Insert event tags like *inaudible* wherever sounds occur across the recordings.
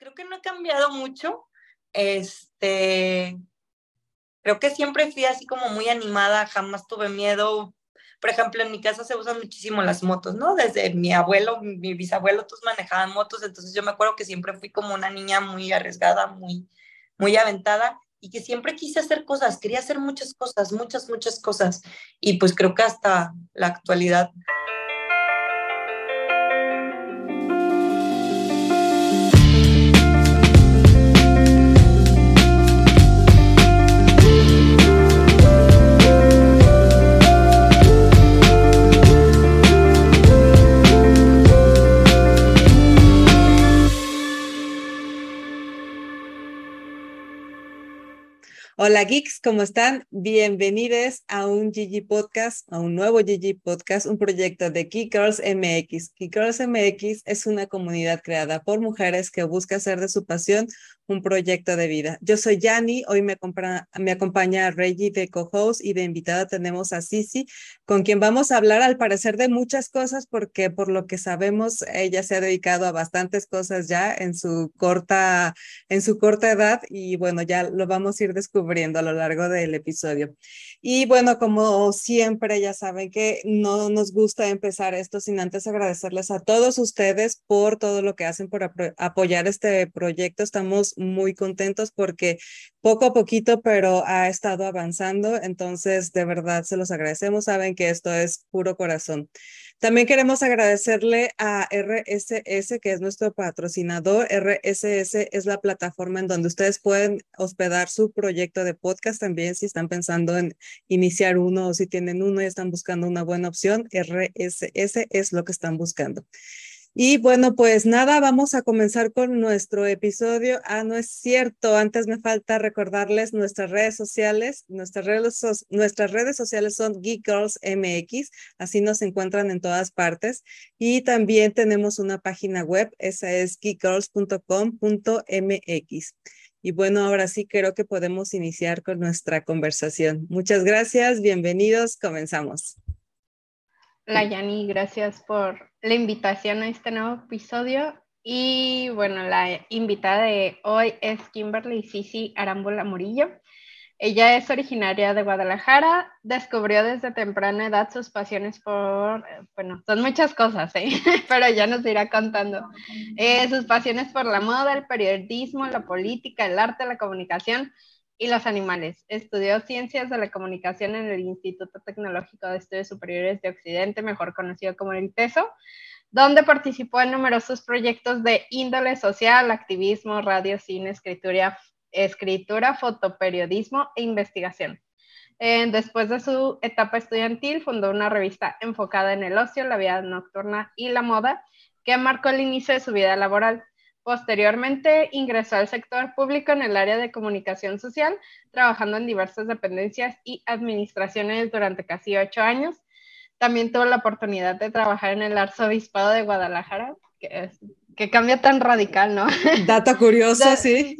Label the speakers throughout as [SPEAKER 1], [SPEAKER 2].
[SPEAKER 1] creo que no he cambiado mucho. Este, creo que siempre fui así como muy animada, jamás tuve miedo. Por ejemplo, en mi casa se usan muchísimo las motos, ¿no? Desde mi abuelo, mi bisabuelo, todos manejaban motos, entonces yo me acuerdo que siempre fui como una niña muy arriesgada, muy, muy aventada y que siempre quise hacer cosas, quería hacer muchas cosas, muchas, muchas cosas. Y pues creo que hasta la actualidad
[SPEAKER 2] Hola geeks, ¿cómo están? Bienvenidos a un Gigi Podcast, a un nuevo Gigi Podcast, un proyecto de Geek Girls MX. Geek Girls MX es una comunidad creada por mujeres que busca hacer de su pasión un proyecto de vida. Yo soy Yani, hoy me, me acompaña Reggie de co-host y de invitada tenemos a Sisi, con quien vamos a hablar al parecer de muchas cosas porque por lo que sabemos ella se ha dedicado a bastantes cosas ya en su corta en su corta edad y bueno, ya lo vamos a ir descubriendo a lo largo del episodio. Y bueno, como siempre ya saben que no nos gusta empezar esto sin antes agradecerles a todos ustedes por todo lo que hacen por apoyar este proyecto. Estamos muy contentos porque poco a poquito, pero ha estado avanzando. Entonces, de verdad, se los agradecemos. Saben que esto es puro corazón. También queremos agradecerle a RSS, que es nuestro patrocinador. RSS es la plataforma en donde ustedes pueden hospedar su proyecto de podcast también si están pensando en iniciar uno o si tienen uno y están buscando una buena opción. RSS es lo que están buscando. Y bueno, pues nada, vamos a comenzar con nuestro episodio. Ah, no es cierto, antes me falta recordarles nuestras redes sociales. Nuestras redes, nuestras redes sociales son Geek Girls MX, así nos encuentran en todas partes. Y también tenemos una página web, esa es geekgirls.com.mx. Y bueno, ahora sí creo que podemos iniciar con nuestra conversación. Muchas gracias, bienvenidos, comenzamos.
[SPEAKER 3] La Yani, gracias por la invitación a este nuevo episodio. Y bueno, la invitada de hoy es Kimberly Sisi Arámbula Murillo. Ella es originaria de Guadalajara, descubrió desde temprana edad sus pasiones por, bueno, son muchas cosas, ¿eh? *laughs* pero ya nos irá contando. Eh, sus pasiones por la moda, el periodismo, la política, el arte, la comunicación, y los animales. Estudió ciencias de la comunicación en el Instituto Tecnológico de Estudios Superiores de Occidente, mejor conocido como el ITESO, donde participó en numerosos proyectos de índole social, activismo, radio, cine, escritura, escritura fotoperiodismo e investigación. Eh, después de su etapa estudiantil, fundó una revista enfocada en el ocio, la vida nocturna y la moda, que marcó el inicio de su vida laboral. Posteriormente ingresó al sector público en el área de comunicación social, trabajando en diversas dependencias y administraciones durante casi ocho años. También tuvo la oportunidad de trabajar en el Arzobispado de Guadalajara, que, cambia tan radical, ¿no? *laughs*
[SPEAKER 2] Dato curioso, *laughs* sí.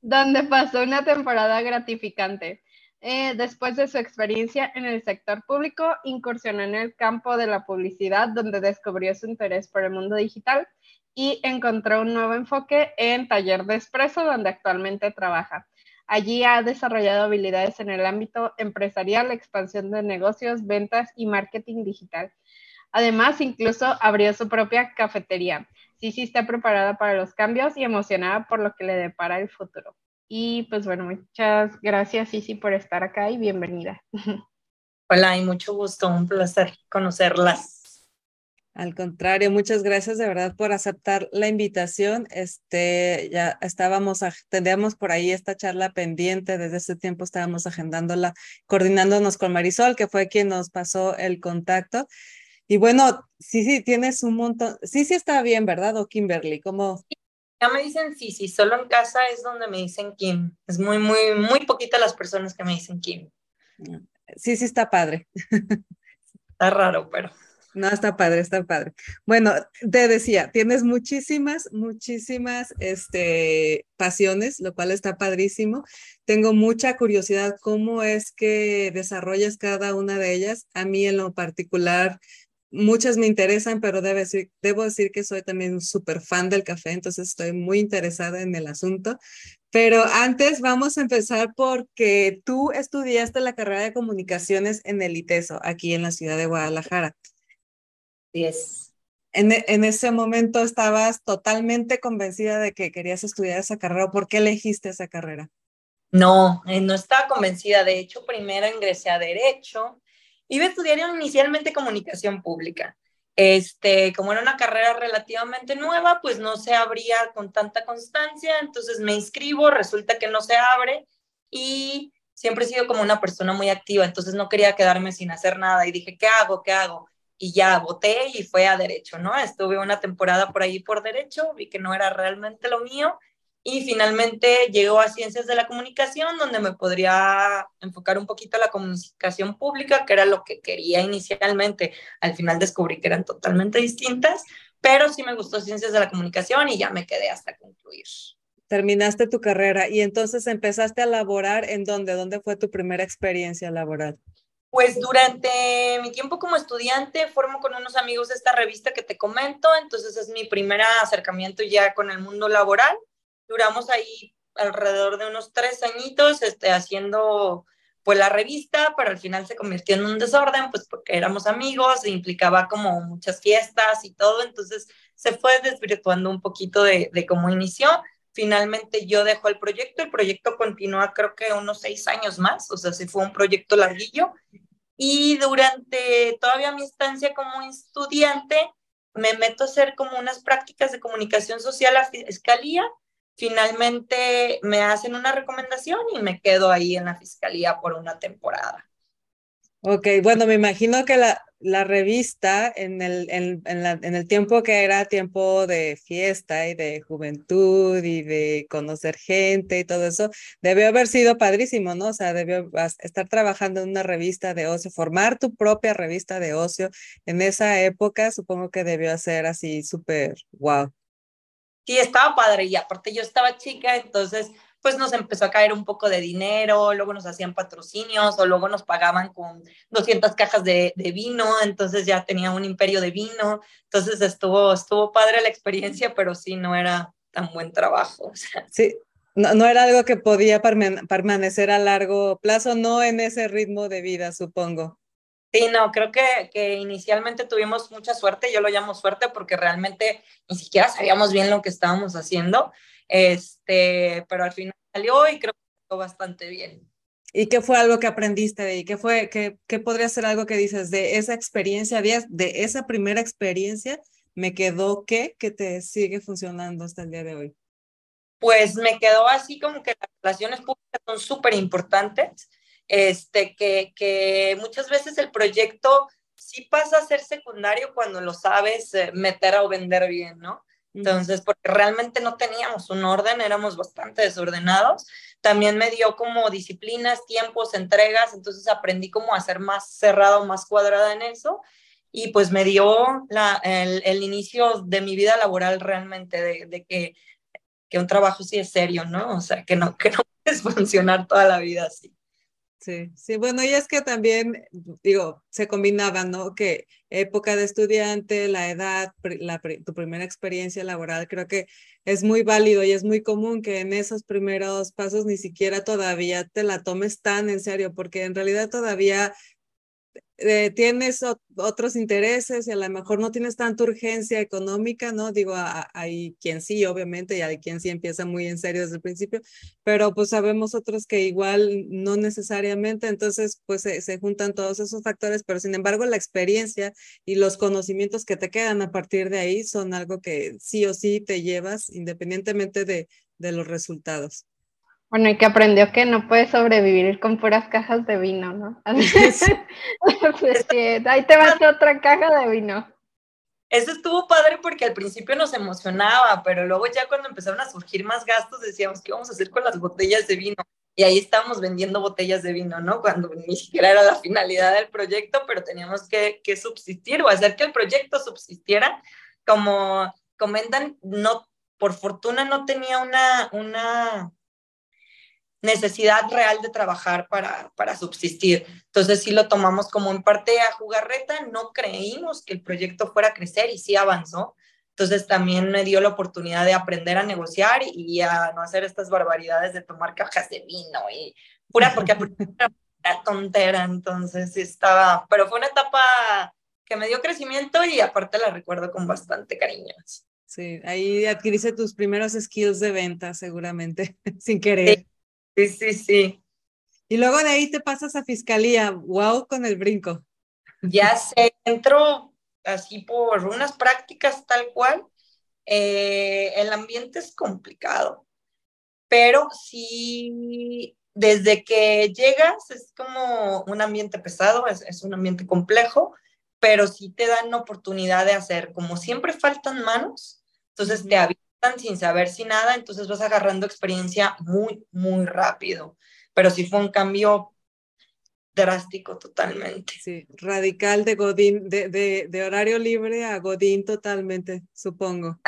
[SPEAKER 3] Donde pasó una temporada gratificante. Eh, después de su experiencia en el sector público, incursionó en el campo de la publicidad, donde descubrió su interés por el mundo digital y encontró un nuevo enfoque en Taller de Expreso, donde actualmente trabaja. Allí ha desarrollado habilidades en el ámbito empresarial, expansión de negocios, ventas y marketing digital. Además, incluso abrió su propia cafetería. Sí está preparada para los cambios y emocionada por lo que le depara el futuro. Y pues bueno, muchas gracias, Sisi, por estar acá y bienvenida. *laughs*
[SPEAKER 1] Hola y mucho gusto, un placer conocerlas.
[SPEAKER 2] Al contrario, muchas gracias de verdad por aceptar la invitación. Este, ya estábamos, tendríamos por ahí esta charla pendiente, desde ese tiempo estábamos agendándola, coordinándonos con Marisol, que fue quien nos pasó el contacto. Y bueno, sí, sí, tienes un montón, sí, sí está bien, ¿verdad? O Kimberly, ¿cómo?
[SPEAKER 1] Ya me dicen sí, sí, solo en casa es donde me dicen Kim. Es muy, muy, muy poquita las personas que me dicen Kim.
[SPEAKER 2] Sí, sí está padre.
[SPEAKER 1] Está raro, pero.
[SPEAKER 2] No, está padre, está padre. Bueno, te decía, tienes muchísimas, muchísimas este, pasiones, lo cual está padrísimo. Tengo mucha curiosidad cómo es que desarrollas cada una de ellas. A mí en lo particular muchas me interesan, pero debo decir, que soy también un súper fan del café, entonces estoy muy interesada en el asunto. Pero antes vamos a empezar porque tú estudiaste la carrera de comunicaciones en el ITESO, aquí en la ciudad de Guadalajara.
[SPEAKER 1] Es.
[SPEAKER 2] En, en, ese momento estabas totalmente convencida de que querías estudiar esa carrera. ¿Por qué elegiste esa carrera?
[SPEAKER 1] No, eh, no estaba convencida. De hecho, primero ingresé a Derecho. Iba a estudiar inicialmente comunicación pública. Este, como era una carrera relativamente nueva, pues no se abría con tanta constancia, entonces me inscribo, resulta que no se abre y siempre he sido como una persona muy activa, entonces no quería quedarme sin hacer nada y dije, ¿qué hago? ¿Qué hago? Y ya voté y fue a derecho, ¿no? Estuve una temporada por ahí por derecho, vi que no era realmente lo mío y finalmente llegó a Ciencias de la Comunicación, donde me podría enfocar un poquito a la comunicación pública, que era lo que quería inicialmente. Al final descubrí que eran totalmente distintas, pero sí me gustó Ciencias de la Comunicación y ya me quedé hasta concluir.
[SPEAKER 2] Terminaste tu carrera y entonces empezaste a laborar en dónde? ¿Dónde fue tu primera experiencia laboral?
[SPEAKER 1] Pues durante mi tiempo como estudiante formo con unos amigos esta revista que te comento, entonces es mi primer acercamiento ya con el mundo laboral duramos ahí alrededor de unos tres añitos este, haciendo pues la revista, pero al final se convirtió en un desorden, pues porque éramos amigos, e implicaba como muchas fiestas y todo, entonces se fue desvirtuando un poquito de, de cómo inició. Finalmente yo dejo el proyecto, el proyecto continúa creo que unos seis años más, o sea, sí fue un proyecto larguillo. Y durante todavía mi estancia como estudiante, me meto a hacer como unas prácticas de comunicación social a Fiscalía, finalmente me hacen una recomendación y me quedo ahí en la fiscalía por una temporada.
[SPEAKER 2] Ok, bueno, me imagino que la, la revista en el, en, en, el tiempo que era tiempo de fiesta y de juventud y de conocer gente y todo eso, debió haber sido padrísimo, ¿no? O sea, debió estar trabajando en una revista de ocio, formar tu propia revista de ocio en esa época, supongo que debió ser así súper wow
[SPEAKER 1] sí estaba padre y aparte yo estaba chica, entonces pues nos empezó a caer un poco de dinero, luego nos hacían patrocinios o luego nos pagaban con 200 cajas de, de, vino, entonces ya tenía un imperio de vino, entonces estuvo, estuvo padre la experiencia, pero sí no era tan buen trabajo. *laughs* O sea.
[SPEAKER 2] Sí, no, no, era algo que podía permanecer a largo plazo, no en ese ritmo de vida, supongo.
[SPEAKER 1] Sí, no, creo que, que, inicialmente tuvimos mucha suerte, yo lo llamo suerte porque realmente ni siquiera sabíamos bien lo que estábamos haciendo, este, pero al final salió y creo que salió bastante bien.
[SPEAKER 2] ¿Y qué fue algo que aprendiste de ahí? ¿Qué, fue, qué, qué podría ser algo que dices de esa experiencia, de, de esa primera experiencia, me quedó qué que te sigue funcionando hasta el día de hoy?
[SPEAKER 1] Pues me quedó así como que las relaciones públicas son súper importantes este, que, que muchas veces el proyecto sí pasa a ser secundario cuando lo sabes eh, meter o vender bien, ¿no? Entonces, porque realmente no teníamos un orden, éramos bastante desordenados. También me dio como disciplinas, tiempos, entregas, entonces aprendí como a ser más cerrado, más cuadrada en eso. Y pues me dio la, el, el, inicio de mi vida laboral realmente, de, que, que un trabajo sí es serio, ¿no? O sea, que no, que no *laughs* puedes funcionar toda la vida así.
[SPEAKER 2] Sí, sí, bueno, y es que también, digo, se combinaban, ¿no? Que época de estudiante, la edad, la, tu primera experiencia laboral, creo que es muy válido y es muy común que en esos primeros pasos ni siquiera todavía te la tomes tan en serio, porque en realidad todavía eh, tienes otros intereses y a lo mejor no tienes tanta urgencia económica, ¿no? Digo, hay quien sí, obviamente, y hay quien sí empieza muy en serio desde el principio, pero pues sabemos otros que igual no necesariamente, entonces pues se, se juntan todos esos factores, pero sin embargo la experiencia y los conocimientos que te quedan a partir de ahí son algo que sí o sí te llevas independientemente de, de los resultados.
[SPEAKER 3] Bueno, y que aprendió que no puede sobrevivir con puras cajas de vino, ¿no? *laughs* *laughs* Así que ahí te vas otra caja de vino.
[SPEAKER 1] Eso estuvo padre porque al principio nos emocionaba, pero luego ya cuando empezaron a surgir más gastos decíamos, ¿qué vamos a hacer con las botellas de vino? Y ahí estábamos vendiendo botellas de vino, ¿no? Cuando *laughs* ni siquiera era la finalidad del proyecto, pero teníamos que, que subsistir o hacer que el proyecto subsistiera. Como comentan, no, por fortuna no tenía una, una necesidad real de trabajar para, para subsistir. Entonces sí lo tomamos como en parte a jugarreta, no creímos que el proyecto fuera a crecer y sí avanzó. Entonces también me dio la oportunidad de aprender a negociar y, a no hacer estas barbaridades de tomar cajas de vino y pura porque *laughs* era tontera, entonces estaba, pero fue una etapa que me dio crecimiento y aparte la recuerdo con bastante cariño.
[SPEAKER 2] Sí, ahí adquiriste tus primeros skills de venta seguramente, *laughs* sin querer.
[SPEAKER 1] Sí, sí, sí.
[SPEAKER 2] Y luego de ahí te pasas a fiscalía. Wow, con el brinco.
[SPEAKER 1] Ya se entró así por unas prácticas tal cual. Eh, el ambiente es complicado, pero sí, desde que llegas es como un ambiente pesado, es, un ambiente complejo, pero sí te dan oportunidad de hacer, como siempre faltan manos, entonces te sin saber si nada, entonces vas agarrando experiencia muy, muy rápido. Pero sí fue un cambio drástico totalmente.
[SPEAKER 2] Sí, radical de Godín, de, de, de horario libre a Godín totalmente, supongo.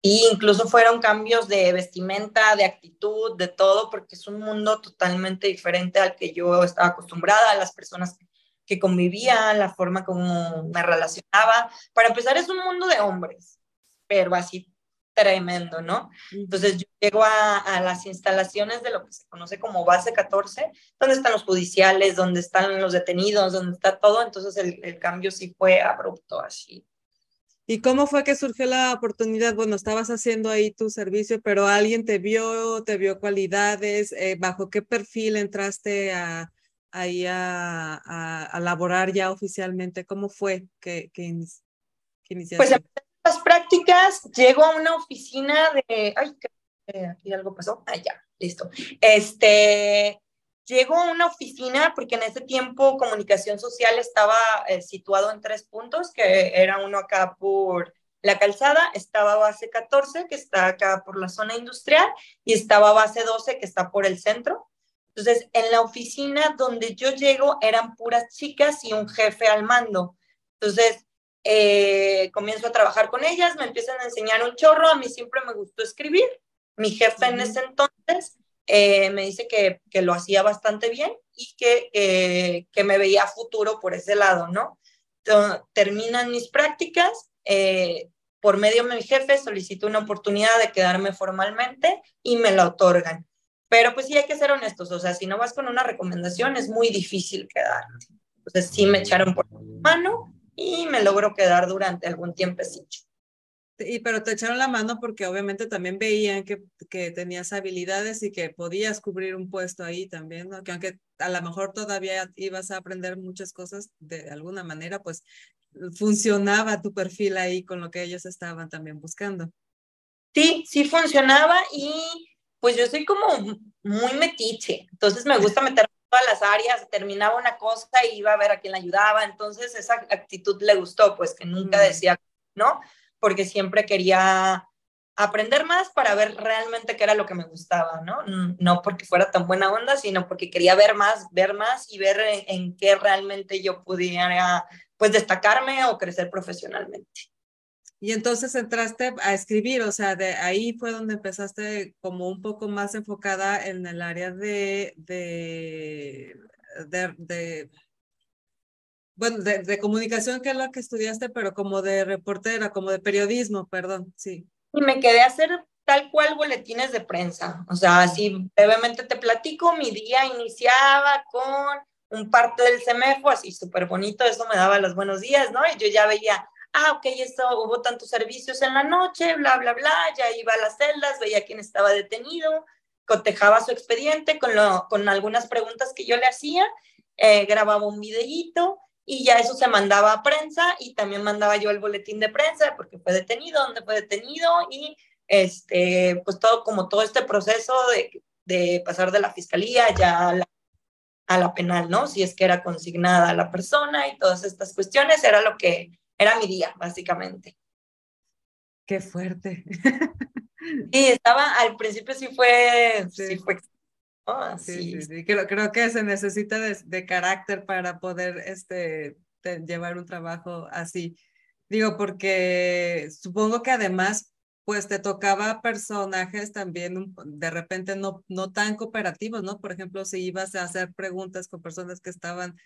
[SPEAKER 1] Y incluso fueron cambios de vestimenta, de actitud, de todo, porque es un mundo totalmente diferente al que yo estaba acostumbrada, a las personas que convivía, la forma como me relacionaba. Para empezar, es un mundo de hombres, pero así tremendo, ¿no? Entonces yo llego a, las instalaciones de lo que se conoce como base 14, donde están los judiciales, donde están los detenidos, donde está todo, entonces el, cambio sí fue abrupto así.
[SPEAKER 2] ¿Y cómo fue que surgió la oportunidad? Bueno, estabas haciendo ahí tu servicio, pero alguien te vio, te vio cualidades, eh, ¿bajo qué perfil entraste a, ahí a, a, laborar ya oficialmente? ¿Cómo fue que, que, iniciaste?
[SPEAKER 1] Pues prácticas, llego a una oficina de, ay, aquí algo pasó, ah, ya, listo. Este, llego a una oficina porque en ese tiempo comunicación social estaba eh, situado en tres puntos, que era uno acá por la calzada, estaba base 14, que está acá por la zona industrial, y estaba base 12, que está por el centro. Entonces, en la oficina donde yo llego eran puras chicas y un jefe al mando. Entonces, eh, comienzo a trabajar con ellas, me empiezan a enseñar un chorro, a mí siempre me gustó escribir. Mi jefe en ese entonces eh, me dice que, que, lo hacía bastante bien y que, que me veía futuro por ese lado, ¿no? terminan mis prácticas, eh, por medio de mi jefe solicito una oportunidad de quedarme formalmente y me la otorgan. Pero pues sí hay que ser honestos, o sea, si no vas con una recomendación es muy difícil quedarte. Entonces sí me echaron por mano y me logró quedar durante algún tiempecito.
[SPEAKER 2] Y pero te echaron la mano porque obviamente también veían que, que tenías habilidades y que podías cubrir un puesto ahí también, ¿no? Que aunque a lo mejor todavía ibas a aprender muchas cosas de alguna manera, pues funcionaba tu perfil ahí con lo que ellos estaban también buscando.
[SPEAKER 1] Sí, sí funcionaba y pues yo soy como muy metiche, entonces me gusta meter *laughs* todas las áreas, terminaba una cosa y iba a ver a quién la ayudaba, entonces esa actitud le gustó, pues que nunca decía, ¿no? Porque siempre quería aprender más para ver realmente qué era lo que me gustaba, ¿no? No porque fuera tan buena onda, sino porque quería ver más, ver más y ver en, qué realmente yo pudiera, pues, destacarme o crecer profesionalmente.
[SPEAKER 2] Y entonces entraste a escribir, o sea, de ahí fue donde empezaste como un poco más enfocada en el área de, de, de, bueno, de, comunicación, que es lo que estudiaste, pero como de reportera, como de periodismo, perdón, sí.
[SPEAKER 1] Y me quedé a hacer tal cual boletines de prensa, o sea, así brevemente te platico, mi día iniciaba con un parte del semefo, así súper bonito, eso me daba los buenos días, ¿no? Y yo ya veía ah, ok, esto, hubo tantos servicios en la noche, bla, bla, bla, ya iba a las celdas, veía quién estaba detenido, cotejaba su expediente con, lo, con algunas preguntas que yo le hacía, eh, grababa un videíto y ya eso se mandaba a prensa y también mandaba yo el boletín de prensa porque fue detenido, dónde fue detenido y este, pues todo como todo este proceso de, de pasar de la fiscalía ya a la, a la penal, ¿no? Si es que era consignada la persona y todas estas cuestiones, era lo que era mi día, básicamente.
[SPEAKER 2] Qué fuerte. *laughs*
[SPEAKER 1] Sí, estaba, al principio sí fue, sí, fue
[SPEAKER 2] sí, sí, sí, Creo, creo, que se necesita de, carácter para poder este, llevar un trabajo así. Digo, porque supongo que además, pues te tocaba personajes también de repente no, no tan cooperativos, ¿no? Por ejemplo, si ibas a hacer preguntas con personas que estaban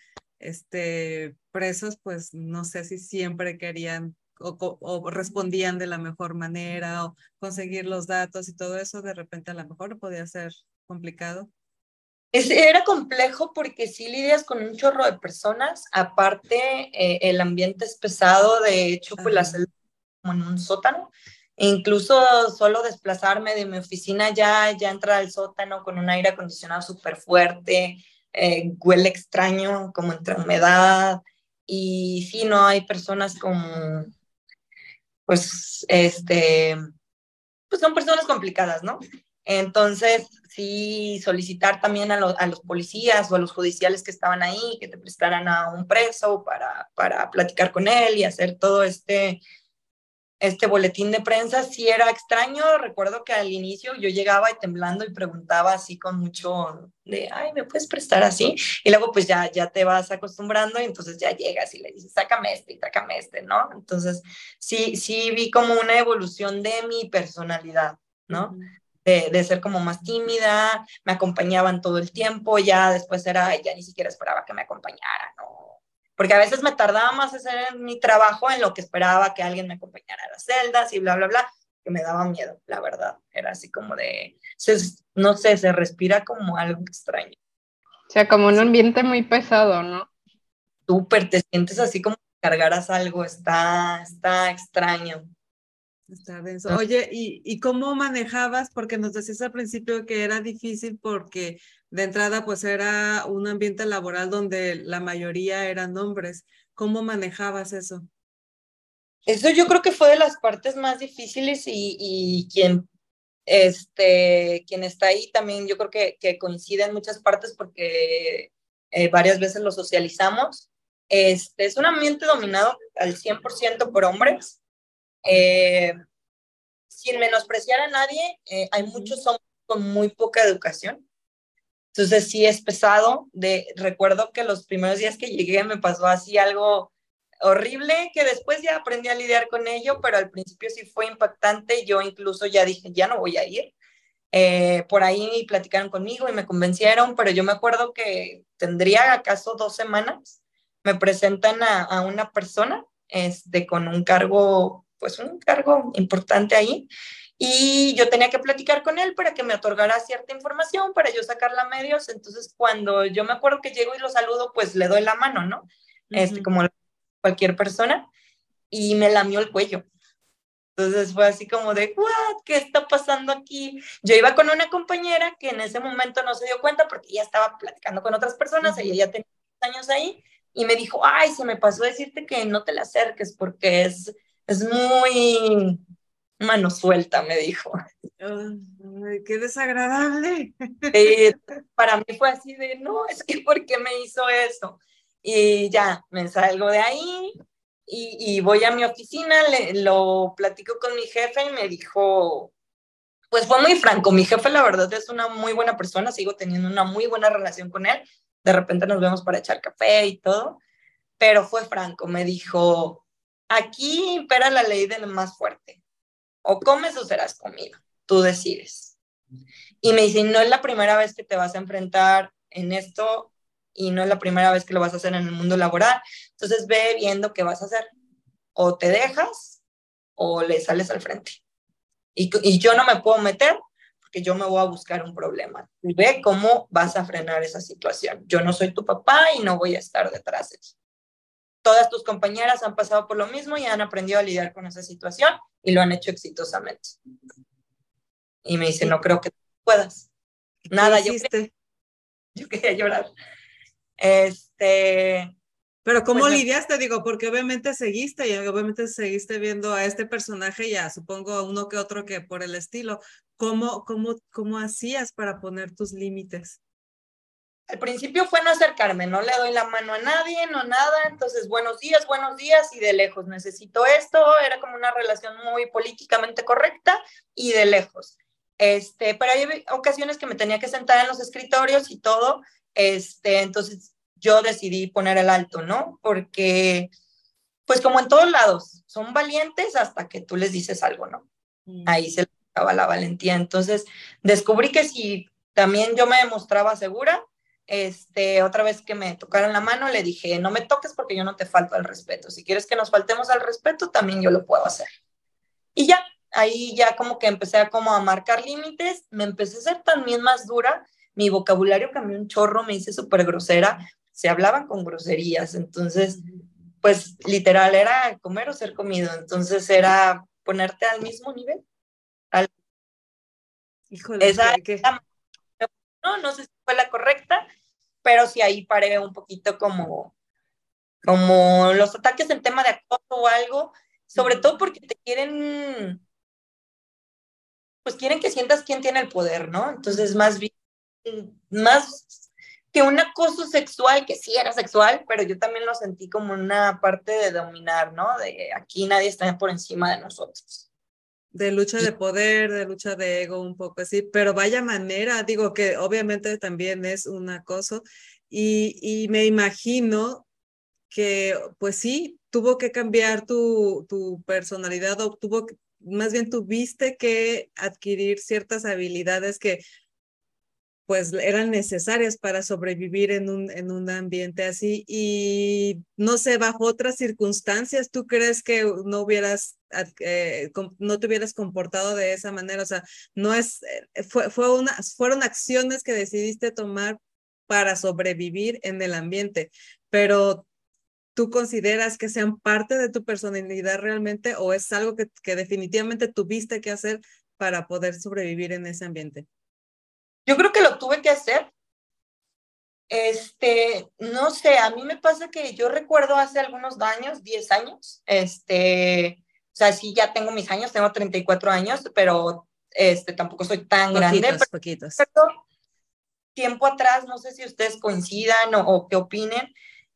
[SPEAKER 2] este, presos, pues no sé si siempre querían o, respondían de la mejor manera o conseguir los datos y todo eso, de repente a lo mejor podía ser complicado.
[SPEAKER 1] Es, era complejo porque sí lidias con un chorro de personas, aparte eh, el ambiente es pesado, de hecho, pues la celda como en un sótano, incluso solo desplazarme de mi oficina ya, ya entrar al sótano con un aire acondicionado súper fuerte, eh, huele extraño, como entre humedad, y sí, no hay personas como, pues, este, pues son personas complicadas, ¿no? Entonces, sí, solicitar también a, a, los policías o a los judiciales que estaban ahí, que te prestaran a un preso para, para platicar con él y hacer todo este este boletín de prensa sí era extraño. Recuerdo que al inicio yo llegaba y temblando y preguntaba así con mucho de, ay, ¿me puedes prestar así? Y luego pues ya, ya te vas acostumbrando y entonces ya llegas y le dices, sácame este y sácame este, ¿no? Entonces sí, sí vi como una evolución de mi personalidad, ¿no? De, de, ser como más tímida, me acompañaban todo el tiempo, ya después era, ya ni siquiera esperaba que me acompañara, ¿no? Porque a veces me tardaba más hacer mi trabajo en lo que esperaba que alguien me acompañara a las celdas y bla, bla, bla, que me daba miedo, la verdad. Era así como de, no sé, se respira como algo extraño.
[SPEAKER 3] O sea, como un ambiente muy pesado, ¿no?
[SPEAKER 1] Súper, te sientes así como cargaras algo, está, está extraño.
[SPEAKER 2] Está denso. Ah. Oye, ¿y, ¿y cómo manejabas? Porque nos decías al principio que era difícil porque de entrada pues era un ambiente laboral donde la mayoría eran hombres. ¿Cómo manejabas eso?
[SPEAKER 1] Eso yo creo que fue de las partes más difíciles y, y quien, este, quien está ahí también yo creo que, que coincide en muchas partes porque eh, varias veces lo socializamos. Este, es un ambiente dominado al 100% por hombres eh, sin menospreciar a nadie, eh, hay muchos hombres con muy poca educación. Entonces sí es pesado. De, recuerdo que los primeros días que llegué me pasó así algo horrible, que después ya aprendí a lidiar con ello, pero al principio sí fue impactante. Yo incluso ya dije, ya no voy a ir. Eh, por ahí platicaron conmigo y me convencieron, pero yo me acuerdo que tendría acaso dos semanas, me presentan a, a una persona este, con un cargo pues un cargo importante ahí. Y yo tenía que platicar con él para que me otorgara cierta información, para yo sacarla a medios. Entonces, cuando yo me acuerdo que llego y lo saludo, pues le doy la mano, ¿no? este, como cualquier persona. Y me lamió el cuello. Entonces fue así como de, ¿what? ¿Qué está pasando aquí? Yo iba con una compañera que en ese momento no se dio cuenta porque ella estaba platicando con otras personas, ella ya tenía años ahí, y me dijo, ay, se me pasó decirte que no te la acerques porque es es muy mano suelta, me dijo.
[SPEAKER 2] Ay, qué desagradable. *laughs*
[SPEAKER 1] para mí fue así de, no, es que ¿por qué me hizo eso? Y ya, me salgo de ahí y, voy a mi oficina, le, lo platico con mi jefe y me dijo, pues fue muy franco, mi jefe la verdad es una muy buena persona, sigo teniendo una muy buena relación con él, de repente nos vemos para echar café y todo, pero fue franco, me dijo, Aquí impera la ley del más fuerte. O comes o serás comido. Tú decides. Y me dice, no es la primera vez que te vas a enfrentar en esto y no es la primera vez que lo vas a hacer en el mundo laboral. Entonces ve viendo qué vas a hacer. O te dejas o le sales al frente. Y, y yo no me puedo meter porque yo me voy a buscar un problema. Ve cómo vas a frenar esa situación. Yo no soy tu papá y no voy a estar detrás de ti todas tus compañeras han pasado por lo mismo y han aprendido a lidiar con esa situación y lo han hecho exitosamente. Y me dice, no creo que puedas. Nada, yo quería, yo quería llorar. Este,
[SPEAKER 2] pero ¿cómo pues, lidiaste? Digo, porque obviamente seguiste y obviamente seguiste viendo a este personaje y a supongo a uno que otro que por el estilo. ¿Cómo, cómo, cómo hacías para poner tus límites?
[SPEAKER 1] Al principio fue no acercarme, no le doy la mano a nadie, no nada, entonces buenos días, buenos días y de lejos, necesito esto, era como una relación muy políticamente correcta y de lejos. Este, pero hay ocasiones que me tenía que sentar en los escritorios y todo, este, entonces yo decidí poner el alto, ¿no? Porque, pues como en todos lados, son valientes hasta que tú les dices algo, ¿no? mm. ahí se le acaba la valentía. Entonces, descubrí que si también yo me demostraba segura, este, otra vez que me tocaron la mano, le dije, no me toques porque yo no te falto al respeto. Si quieres que nos faltemos al respeto, también yo lo puedo hacer. Y ya, ahí ya como que empecé a como a marcar límites, me empecé a ser también más dura, mi vocabulario cambió un chorro, me hice súper grosera, se hablaban con groserías, entonces, pues literal era comer o ser comido, entonces era ponerte al mismo nivel. Híjole, Esa, no, no sé si fue la correcta, pero sí ahí paré un poquito como, como los ataques en tema de acoso o algo, sobre todo porque te quieren, pues quieren que sientas quién tiene el poder, ¿no? Entonces, más bien, más que un acoso sexual, que sí era sexual, pero yo también lo sentí como una parte de dominar, ¿no? De aquí nadie está por encima de nosotros
[SPEAKER 2] de lucha de poder, de lucha de ego, un poco así, pero vaya manera, digo que obviamente también es un acoso y, y me imagino que pues sí, tuvo que cambiar tu, tu personalidad o tuvo más bien tuviste que adquirir ciertas habilidades que pues eran necesarias para sobrevivir en un, en un ambiente así. Y no sé, bajo otras circunstancias, ¿tú crees que no hubieras, eh, no te hubieras comportado de esa manera? O sea, no es, eh, fue, fue una, fueron acciones que decidiste tomar para sobrevivir en el ambiente, pero ¿tú consideras que sean parte de tu personalidad realmente o es algo que, que definitivamente tuviste que hacer para poder sobrevivir en ese ambiente?
[SPEAKER 1] Yo creo que lo tuve que hacer. Este, no sé, a mí me pasa que yo recuerdo hace algunos años, 10 años, este, o sea, sí, ya tengo mis años, tengo 34 años, pero este, tampoco soy tan grande.
[SPEAKER 2] Poquitos.
[SPEAKER 1] tiempo atrás, no sé si ustedes coincidan o, o qué opinen,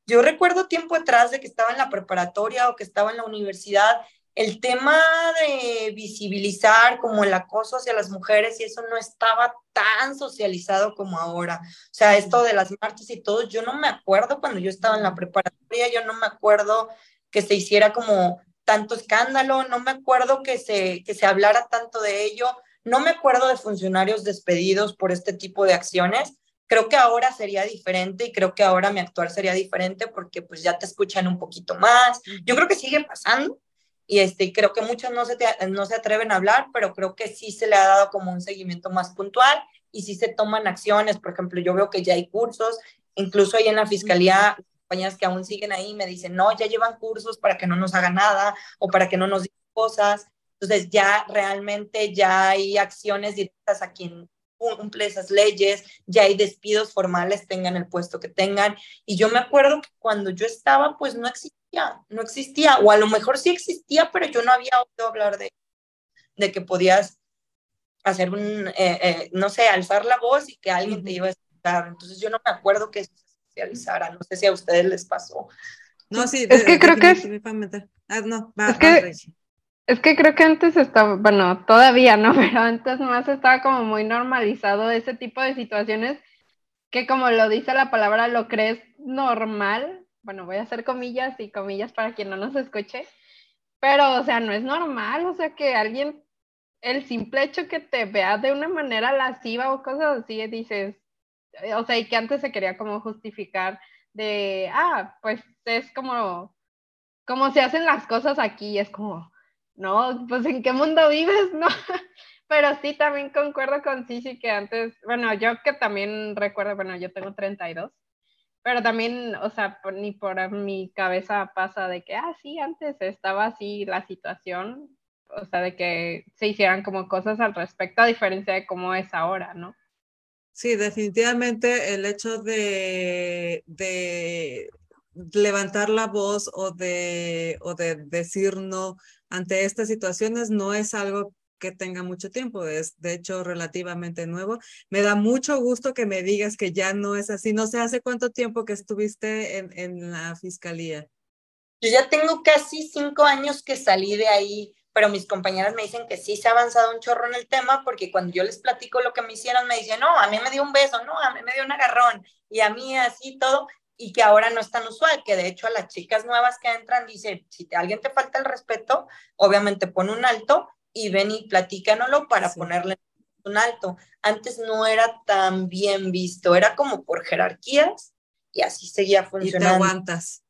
[SPEAKER 1] yo recuerdo tiempo atrás de que estaba en la preparatoria o que estaba en la universidad el tema de visibilizar como el acoso hacia las mujeres y eso no estaba tan socializado como ahora. O sea, esto de las marchas y todo, yo no me acuerdo cuando yo estaba en la preparatoria, yo no me acuerdo que se hiciera como tanto escándalo, no me acuerdo que se, que se hablara tanto de ello, no me acuerdo de funcionarios despedidos por este tipo de acciones. Creo que ahora sería diferente y creo que ahora mi actuar sería diferente porque pues ya te escuchan un poquito más. Yo creo que sigue pasando, y este, creo que muchos no se, no se atreven a hablar, pero creo que sí se le ha dado como un seguimiento más puntual y sí se toman acciones. Por ejemplo, yo veo que ya hay cursos, incluso ahí en la fiscalía, compañías que aún siguen ahí me dicen, no, ya llevan cursos para que no nos haga nada o para que no nos digan cosas. Entonces ya realmente ya hay acciones directas a quien cumple esas leyes, ya hay despidos formales, tengan el puesto que tengan. Y yo me acuerdo que cuando yo estaba, pues no existía no existía, o a lo mejor sí existía, pero yo no había oído hablar de, de que podías hacer un, eh, eh, no sé, alzar la voz y que alguien te iba a escuchar. Entonces yo no me acuerdo que eso se socializara, no sé si a ustedes les pasó.
[SPEAKER 2] No, sí,
[SPEAKER 3] es que creo que es...
[SPEAKER 2] Ah, no,
[SPEAKER 3] es, que, es que creo que antes estaba, bueno, todavía no, *laughs* pero antes más estaba como muy normalizado ese tipo de situaciones que como lo dice la palabra, lo crees normal bueno, voy a hacer comillas y comillas para quien no nos escuche, pero, o sea, no es normal, o sea, que alguien, el simple hecho que te vea de una manera lasciva o cosas así, dices, eh, o sea, y que antes se quería como justificar de, ah, pues es como, como se hacen las cosas aquí, es como, no, pues en qué mundo vives, *laughs* ¿no? Pero sí, también concuerdo con Cici que antes, bueno, yo que también recuerdo, bueno, yo tengo 32 pero también, o sea, ni por mi cabeza pasa de que, ah, sí, antes estaba así la situación, o sea, de que se hicieran como cosas al respecto, a diferencia de cómo es ahora, ¿no?
[SPEAKER 2] Sí, definitivamente el hecho de, de levantar la voz o de, o de decir no ante estas situaciones no es algo que tenga mucho tiempo, es de hecho relativamente nuevo. Me da mucho gusto que me digas que ya no es así. No sé, ¿hace cuánto tiempo que estuviste en, en la fiscalía?
[SPEAKER 1] Yo ya tengo casi cinco años que salí de ahí, pero mis compañeras me dicen que sí se ha avanzado un chorro en el tema, porque cuando yo les platico lo que me hicieron, me dicen, no, a mí me dio un beso, no, a mí me dio un agarrón, y a mí así todo, y que ahora no es tan usual, que de hecho a las chicas nuevas que entran dice, si alguien te falta el respeto, obviamente pone un alto y ven y platícanoslo para ponerle un alto. Antes no era tan bien visto, era como por jerarquías y así seguía funcionando.
[SPEAKER 2] Y te aguantas.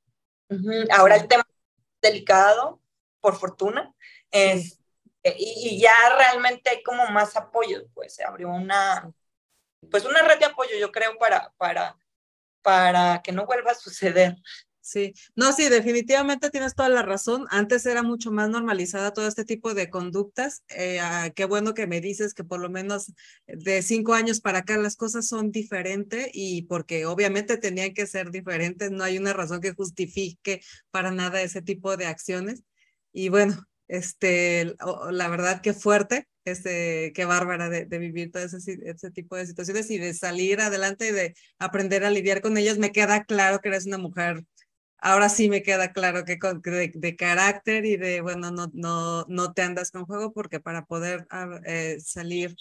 [SPEAKER 1] Ahora el tema es delicado, por fortuna, es, eh, y, ya realmente hay como más apoyo, pues se abrió una, pues una red de apoyo, yo creo, para, para, para que no vuelva a suceder.
[SPEAKER 2] Sí, no, sí, definitivamente tienes toda la razón. Antes era mucho más normalizada todo este tipo de conductas. Eh, ah, qué bueno que me dices que por lo menos de cinco años para acá las cosas son diferentes y porque obviamente tenían que ser diferentes, no hay una razón que justifique para nada ese tipo de acciones. Y bueno, este, la verdad que fuerte, este, qué bárbara de, vivir todo ese, ese, tipo de situaciones y de salir adelante y de aprender a lidiar con ellas. Me queda claro que eres una mujer ahora sí me queda claro que de, carácter y de, bueno, no, no, no te andas con juego porque para poder ah, eh, salir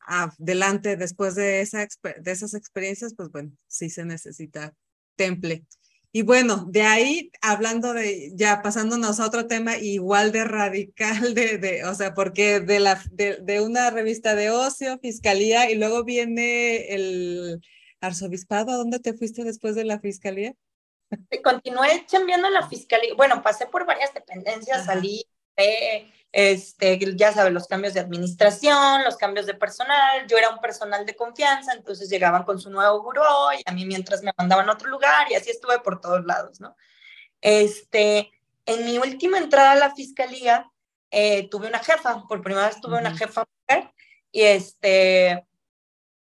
[SPEAKER 2] adelante después de, esa, de esas experiencias, pues bueno, sí se necesita temple. Y bueno, de ahí, hablando de, ya pasándonos a otro tema igual de radical, de, de o sea, porque de, la, de, de una revista de ocio, fiscalía, y luego viene el arzobispado, ¿a dónde te fuiste después de la fiscalía?
[SPEAKER 1] Continué chambeando en la fiscalía. Bueno, pasé por varias dependencias, salí, este, ya sabes, los cambios de administración, los cambios de personal. Yo era un personal de confianza, entonces llegaban con su nuevo buró y a mí mientras me mandaban a otro lugar y así estuve por todos lados, ¿no? Este, en mi última entrada a la fiscalía, eh, tuve una jefa, por primera vez tuve una jefa mujer y este,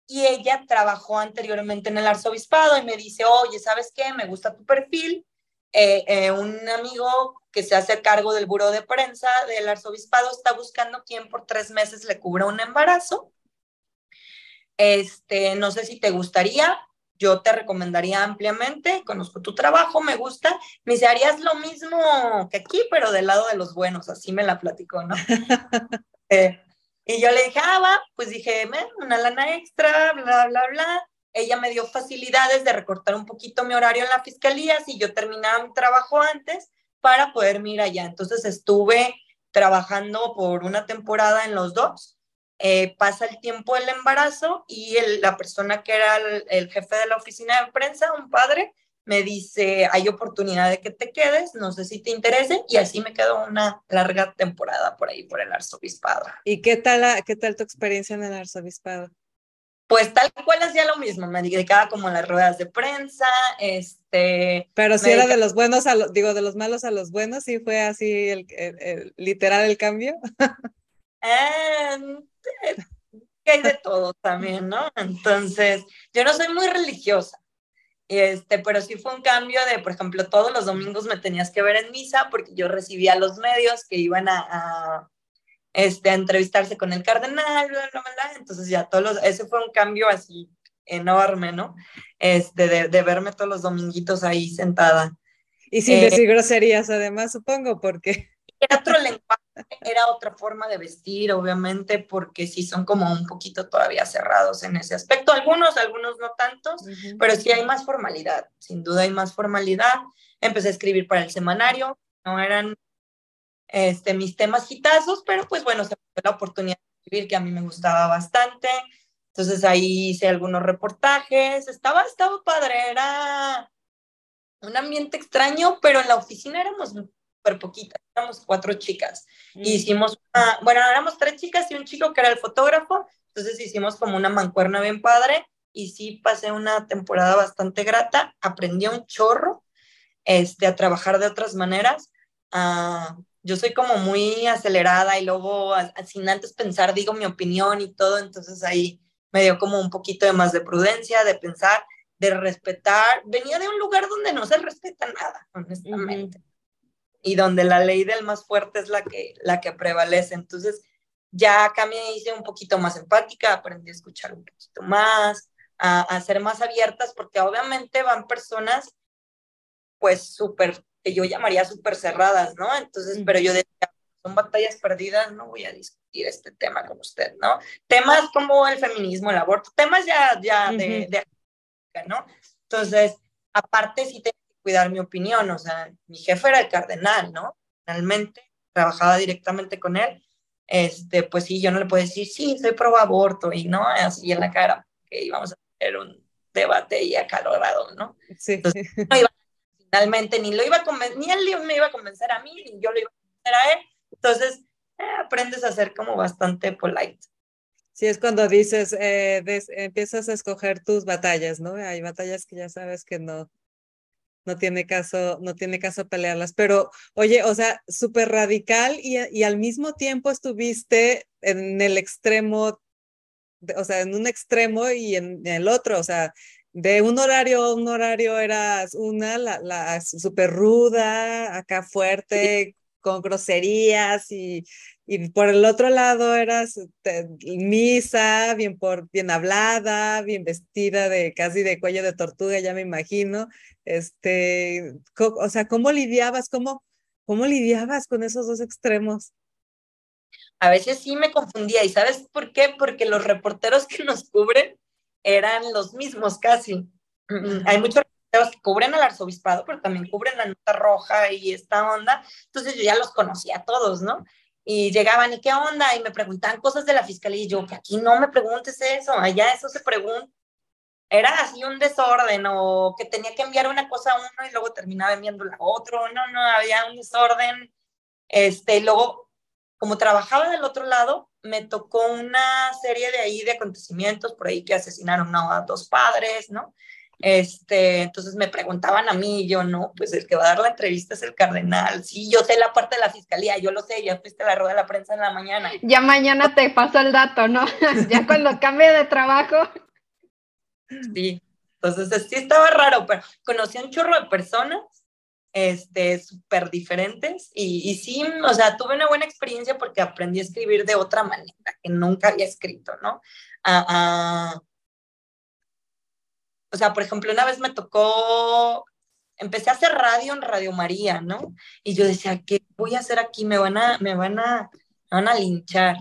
[SPEAKER 1] y ella trabajó anteriormente en el arzobispado y me dice, oye, ¿sabes qué? Me gusta tu perfil. Eh, eh, un amigo que se hace cargo del buro de prensa del arzobispado está buscando quien por tres meses le cubra un embarazo. Este, no sé si te gustaría, yo te recomendaría ampliamente, conozco tu trabajo, me gusta, me dice, harías lo mismo que aquí, pero del lado de los buenos, así me la platicó, ¿no? *laughs* eh, y yo le dije, ah, va, pues dije, una lana extra, bla, bla, bla. Ella me dio facilidades de recortar un poquito mi horario en la fiscalía si yo terminaba mi trabajo antes para poder ir allá. Entonces estuve trabajando por una temporada en los dos. Eh, pasa el tiempo del embarazo y la persona que era el, jefe de la oficina de prensa, un padre, me dice, hay oportunidad de que te quedes, no sé si te interese, y así me quedo una larga temporada por ahí, por el arzobispado.
[SPEAKER 2] ¿Y qué tal, qué tal tu experiencia en el arzobispado?
[SPEAKER 1] Pues tal cual hacía lo mismo, me dedicaba como a las ruedas de prensa, este...
[SPEAKER 2] Pero si era de los buenos a los, digo, de los malos a los buenos, sí fue así el, literal el cambio.
[SPEAKER 1] Eh, hay de todo también, ¿no? Entonces, yo no soy muy religiosa, este, pero sí fue un cambio de, por ejemplo, todos los domingos me tenías que ver en misa porque yo recibía los medios que iban a, este, a entrevistarse con el cardenal, bla, bla, bla. Entonces ya todos los, ese fue un cambio así enorme, ¿no? Este, de, de verme todos los dominguitos ahí sentada.
[SPEAKER 2] Y sin decir eh, groserías, además, supongo, porque...
[SPEAKER 1] Era otro lenguaje, era otra forma de vestir, obviamente, porque sí son como un poquito todavía cerrados en ese aspecto. Algunos, algunos no tantos, pero sí hay más formalidad, sin duda hay más formalidad. Empecé a escribir para el semanario, no eran este, mis temas hitazos, pero pues bueno, se me dio la oportunidad de escribir que a mí me gustaba bastante. Entonces ahí hice algunos reportajes, estaba, estaba padre, era un ambiente extraño, pero en la oficina éramos súper poquitas, éramos cuatro chicas. Mm. hicimos bueno, éramos tres chicas y un chico que era el fotógrafo, entonces hicimos como una mancuerna bien padre y sí pasé una temporada bastante grata, aprendí un chorro este, a trabajar de otras maneras. Uh, yo soy como muy acelerada y luego sin antes pensar digo mi opinión y todo, entonces ahí me dio como un poquito de más de prudencia, de pensar, de respetar. Venía de un lugar donde no se respeta nada, honestamente y donde la ley del más fuerte es la que, la que prevalece. Entonces, ya acá me hice un poquito más empática, aprendí a escuchar un poquito más, a, a ser más abiertas, porque obviamente van personas, pues, súper, que yo llamaría súper cerradas, ¿no? Entonces, pero yo decía, son batallas perdidas, no voy a discutir este tema con usted, ¿no? Temas como el feminismo, el aborto, temas ya, ya de, de, ¿no? Entonces, aparte sí te cuidar mi opinión, o sea, mi jefe era el cardenal, ¿no? Realmente trabajaba directamente con él, este, pues sí, yo no le puedo decir, sí, soy pro aborto, y no, así en la cara, que íbamos a hacer un debate y acalorado, ¿no? Sí. Entonces, no iba, finalmente ni lo iba a convencer, ni él me iba a convencer a mí, ni yo lo iba a convencer a él. Entonces, eh, aprendes a ser como bastante polite.
[SPEAKER 2] Sí, es cuando dices, eh, empiezas a escoger tus batallas, ¿no? Hay batallas que ya sabes que no, no tiene caso, no tiene caso pelearlas. Pero, oye, o sea, súper radical y, y, al mismo tiempo estuviste en el extremo, o sea, en un extremo y en, el otro, o sea, de un horario a un horario eras una, la, la súper ruda, acá fuerte, con groserías y, y por el otro lado eras misa, bien, por, bien hablada, bien vestida de casi de cuello de tortuga, ya me imagino. Este, o sea, ¿cómo lidiabas? ¿Cómo, ¿Cómo lidiabas con esos dos extremos?
[SPEAKER 1] A veces sí me confundía. ¿Y sabes por qué? Porque los reporteros que nos cubren eran los mismos casi. Hay muchos que cubren al arzobispado, pero también cubren la nota roja y esta onda. Entonces yo ya los conocía a todos, ¿no? Y llegaban, ¿y qué onda? Y me preguntaban cosas de la fiscalía y yo, que aquí no me preguntes eso, allá eso se pregunta. Era así un desorden o que tenía que enviar una cosa a uno y luego terminaba enviando a otro. No, no, había un desorden. Este, luego, como trabajaba del otro lado, me tocó una serie de ahí de acontecimientos por ahí que asesinaron a dos padres, ¿no? Este, entonces me preguntaban a mí, y yo no, pues el que va a dar la entrevista es el cardenal. Sí, yo sé la parte de la fiscalía, yo lo sé, ya fuiste a la rueda de la prensa en la mañana.
[SPEAKER 3] Ya mañana te paso el dato, ¿no? *laughs* ya cuando cambie de trabajo.
[SPEAKER 1] Sí, entonces sí estaba raro, pero conocí a un chorro de personas, este, súper diferentes y, y sí, o sea, tuve una buena experiencia porque aprendí a escribir de otra manera que nunca había escrito, ¿no? a o sea, por ejemplo, una vez me tocó, empecé a hacer radio en Radio María, ¿no? Y yo decía, ¿qué voy a hacer aquí? Me van a, me van a, me van a linchar.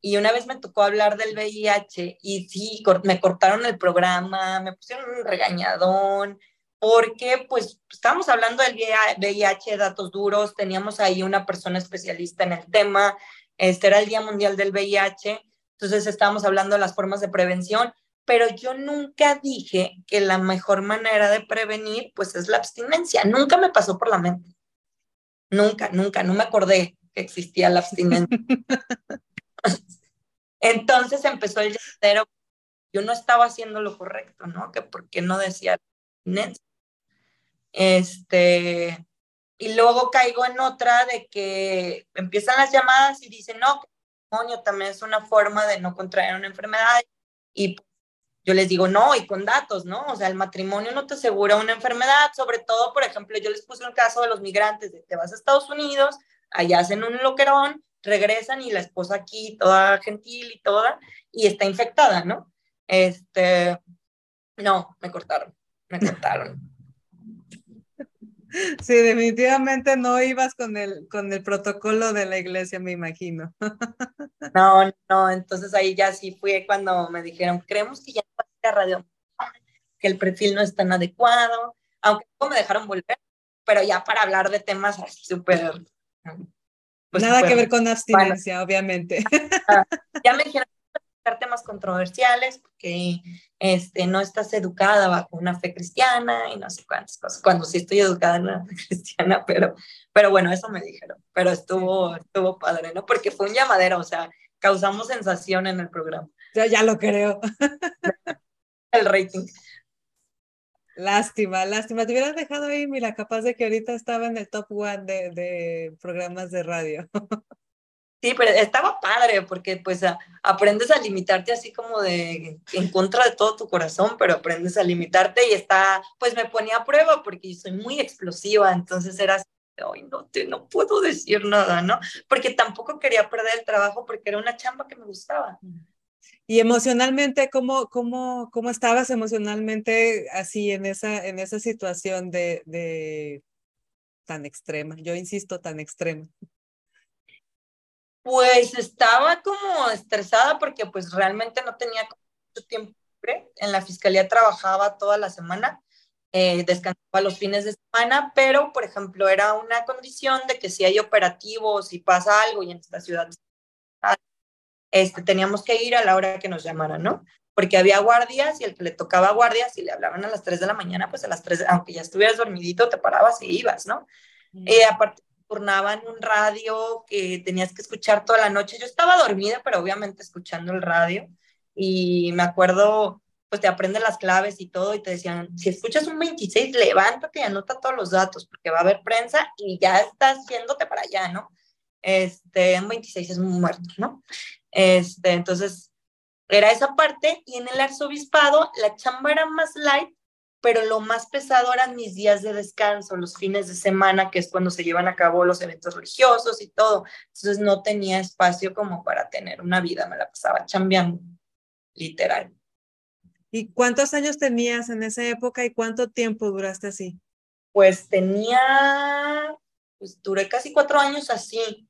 [SPEAKER 1] Y una vez me tocó hablar del VIH y sí, me cortaron el programa, me pusieron un regañadón, porque pues estábamos hablando del VIH, datos duros, teníamos ahí una persona especialista en el tema, este era el Día Mundial del VIH, entonces estábamos hablando de las formas de prevención pero yo nunca dije que la mejor manera de prevenir, pues es la abstinencia. Nunca me pasó por la mente. Nunca, nunca, no me acordé que existía la abstinencia. *laughs* Entonces empezó el llanero. Yo no estaba haciendo lo correcto, ¿no? Que por qué no decía abstinencia. Este, y luego caigo en otra de que empiezan las llamadas y dicen, no, que el también es una forma de no contraer una enfermedad y yo les digo, no, y con datos, ¿no? O sea, el matrimonio no te asegura una enfermedad, sobre todo, por ejemplo, yo les puse un caso de los migrantes, de te vas a Estados Unidos, allá hacen un loquerón, regresan y la esposa aquí, toda gentil y toda, y está infectada, ¿no? Este, no, me cortaron, me cortaron.
[SPEAKER 2] Sí, definitivamente no ibas con el, con el protocolo de la iglesia, me imagino. *laughs*
[SPEAKER 1] No, no, entonces ahí ya sí fue cuando me dijeron, creemos que ya no va a radio, que el perfil no es tan adecuado, aunque no me dejaron volver, pero ya para hablar de temas así súper...
[SPEAKER 2] Pues Nada que ver con abstinencia, obviamente.
[SPEAKER 1] Ya me dijeron, temas controversiales porque este, no estás educada bajo una fe cristiana y no sé cuántas cosas, cuando sí estoy educada en una fe *laughs* cristiana, pero, pero bueno, eso me dijeron, pero estuvo, estuvo padre, ¿no? Porque fue un llamadero, o sea, causamos sensación en el programa.
[SPEAKER 2] Ya, ya lo creo.
[SPEAKER 1] el rating.
[SPEAKER 2] Lástima, lástima. Te hubieras dejado ahí, mira, capaz de que ahorita estaba en el top one de, de programas de radio. *laughs*
[SPEAKER 1] Sí, pero estaba padre porque pues aprendes a limitarte así como de en contra de todo tu corazón, pero aprendes a limitarte y está, pues me ponía a prueba porque soy muy explosiva, entonces era ay, no, te, no puedo decir nada, ¿no? Porque tampoco quería perder el trabajo porque era una chamba que me gustaba.
[SPEAKER 2] Y emocionalmente, ¿cómo, cómo, cómo estabas emocionalmente así en esa, en esa situación de, de tan extrema? Yo insisto, tan extrema.
[SPEAKER 1] Pues estaba como estresada porque pues realmente no tenía mucho tiempo En la fiscalía trabajaba toda la semana, eh, descansaba los fines de semana, pero por ejemplo era una condición de que si hay operativos, si pasa algo y en esta ciudad este, teníamos que ir a la hora que nos llamaran, ¿no? Porque había guardias y el que le tocaba guardias, si le hablaban a las 3 de la mañana, pues a las 3, aunque ya estuvieras dormidito, te parabas y ibas, ¿no? Y aparte turnaban un radio que tenías que escuchar toda la noche. Yo estaba dormida, pero obviamente escuchando el radio. Y me acuerdo, pues te aprenden las claves y todo, y te decían, si escuchas un 26, levántate y anota todos los datos, porque va a haber prensa y ya estás yéndote para allá, ¿no? Este, un 26 es muy muerto, ¿no? Este, entonces, era esa parte, y en el arzobispado la chamba era más light, pero lo más pesado eran mis días de descanso, los fines de semana, que es cuando se llevan a cabo los eventos religiosos y todo. Entonces no tenía espacio como para tener una vida, me la pasaba chambeando, literal.
[SPEAKER 2] ¿Y cuántos años tenías en esa época y cuánto tiempo duraste así?
[SPEAKER 1] Pues tenía, pues duré casi cuatro años así.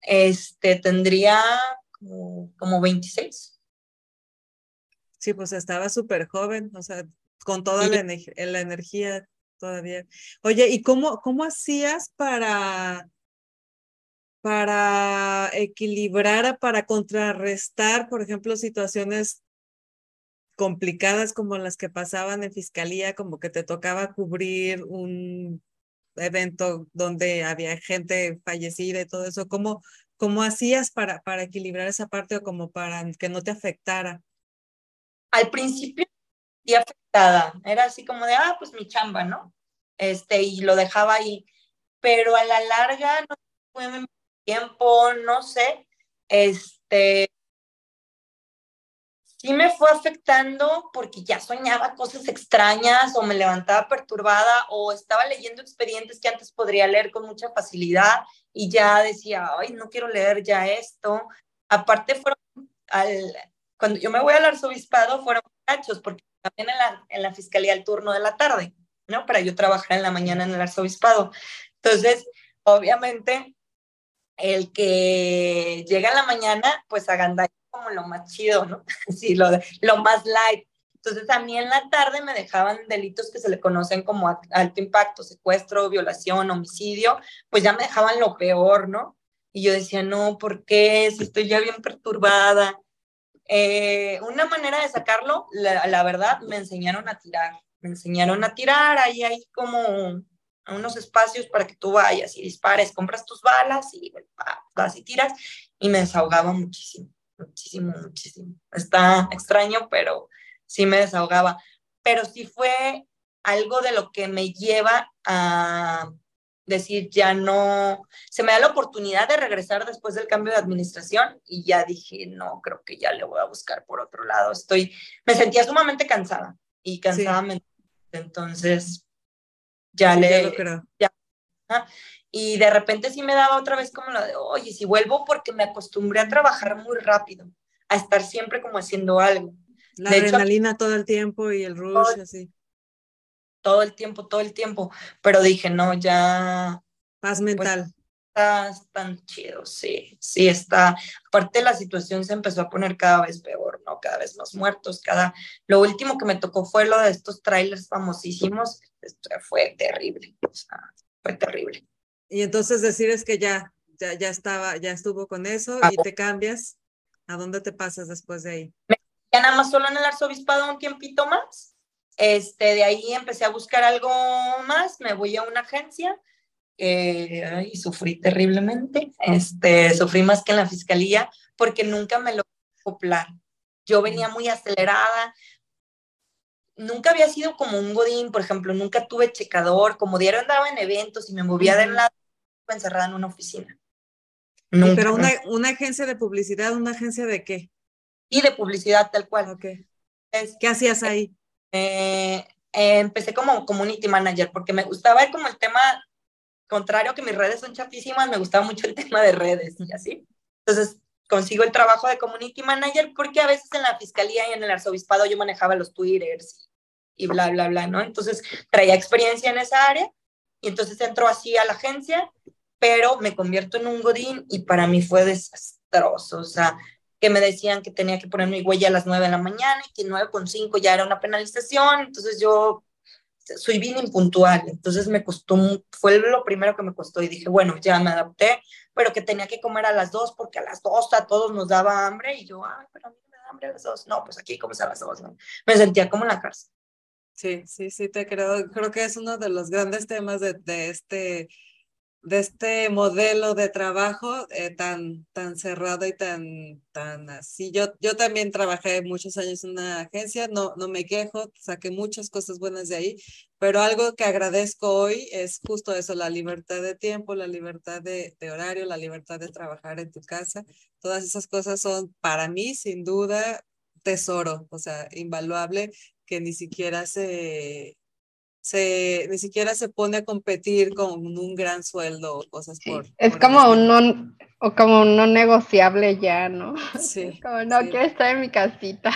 [SPEAKER 1] Este, tendría como, como 26.
[SPEAKER 2] Sí, pues estaba súper joven, o sea, con toda la, la, energía todavía. Oye, ¿y cómo, cómo hacías para, para equilibrar, para contrarrestar, por ejemplo, situaciones complicadas como las que pasaban en fiscalía, como que te tocaba cubrir un evento donde había gente fallecida y todo eso, ¿cómo, cómo hacías para, para equilibrar esa parte o como para que no te afectara?
[SPEAKER 1] Al principio afectada, era así como de, ah, pues mi chamba, ¿no? Este, y lo dejaba ahí, pero a la larga, no fue tiempo, no sé, este, sí me fue afectando porque ya soñaba cosas extrañas o me levantaba perturbada o estaba leyendo expedientes que antes podría leer con mucha facilidad y ya decía, ay, no quiero leer ya esto. Aparte fueron, al, cuando yo me voy al arzobispado, fueron muchachos, porque también en la, en la fiscalía el turno de la tarde, ¿no? Para yo trabajar en la mañana en el arzobispado. Entonces, obviamente, el que llega en la mañana, pues agandalla como lo más chido, ¿no? *laughs* Sí, lo, lo más light. Entonces, a mí en la tarde me dejaban delitos que se le conocen como alto impacto, secuestro, violación, homicidio, pues ya me dejaban lo peor, ¿no? Y yo decía, no, ¿por qué? Si estoy ya bien perturbada. Eh, una manera de sacarlo, la, verdad, me enseñaron a tirar. Me enseñaron a tirar, ahí hay como unos espacios para que tú vayas y dispares, compras tus balas y vas y tiras. Y me desahogaba muchísimo, muchísimo, muchísimo. Está extraño, pero sí me desahogaba. Pero sí fue algo de lo que me lleva a decir, ya no, se me da la oportunidad de regresar después del cambio de administración y ya dije, no, creo que ya le voy a buscar por otro lado. Estoy, me sentía sumamente cansada y cansada entonces ya le... Ya y de repente sí me daba otra vez como lo de, oye, si vuelvo porque me acostumbré a trabajar muy rápido, a estar siempre como haciendo algo.
[SPEAKER 2] La adrenalina todo el tiempo y el rush, así
[SPEAKER 1] todo el tiempo, todo el tiempo, pero dije, no, ya...
[SPEAKER 2] Paz pues, mental.
[SPEAKER 1] está tan chido, sí, sí está. Aparte la situación se empezó a poner cada vez peor, ¿no? Cada vez más muertos, cada... Lo último que me tocó fue lo de estos trailers famosísimos, Esto fue terrible, o sea, fue terrible.
[SPEAKER 2] Y entonces decir es que ya, ya, ya estaba, ya estuvo con eso y te cambias, ¿a dónde te pasas después de ahí?
[SPEAKER 1] Ya nada más solo en el arzobispado un tiempito más este, de ahí empecé a buscar algo más, me voy a una agencia y sufrí terriblemente. Este, sufrí más que en la fiscalía porque nunca me lo acoplar. Yo venía muy acelerada. Nunca había sido como un godín, por ejemplo, nunca tuve checador, como diario andaba en eventos y me movía de un lado encerrada en una oficina.
[SPEAKER 2] Pero una, una, agencia de publicidad, ¿una agencia de qué?
[SPEAKER 1] Y de publicidad tal cual.
[SPEAKER 2] Okay. ¿Qué hacías ahí?
[SPEAKER 1] Eh, eh, empecé como community manager porque me gustaba como el tema contrario que mis redes son chapísimas, me gustaba mucho el *laughs* tema de redes y así. Entonces consigo el trabajo de community manager porque a veces en la fiscalía y en el arzobispado yo manejaba los twitters y, bla, bla, bla, ¿no? Entonces traía experiencia en esa área y entonces entro así a la agencia, pero me convierto en un godín y para mí fue desastroso, o sea, que me decían que tenía que poner mi huella a las 9 de la mañana y que 9 con 5 ya era una penalización, entonces yo soy bien impuntual, entonces me costó, fue lo primero que me costó y dije, bueno, ya me adapté, pero que tenía que comer a las dos porque a las dos a todos nos daba hambre y yo, ay, pero a mí me da hambre a las dos. No, pues aquí comes a las dos, ¿no? Me sentía como en la cárcel.
[SPEAKER 2] Sí, sí, sí, te creo. Creo que es uno de los grandes temas de, de este de este modelo de trabajo eh, tan, tan cerrado y tan, tan así. Yo, yo también trabajé muchos años en una agencia, no, no me quejo, saqué muchas cosas buenas de ahí, pero algo que agradezco hoy es justo eso, la libertad de tiempo, la libertad de, de horario, la libertad de trabajar en tu casa. Todas esas cosas son para mí, sin duda, tesoro, o sea, invaluable, que ni siquiera se, se, ni siquiera se pone a competir con un gran sueldo o cosas por...
[SPEAKER 3] Es como un no, o como un no negociable ya, ¿no?
[SPEAKER 2] Sí. *laughs*
[SPEAKER 3] como no quiero estar en mi casita.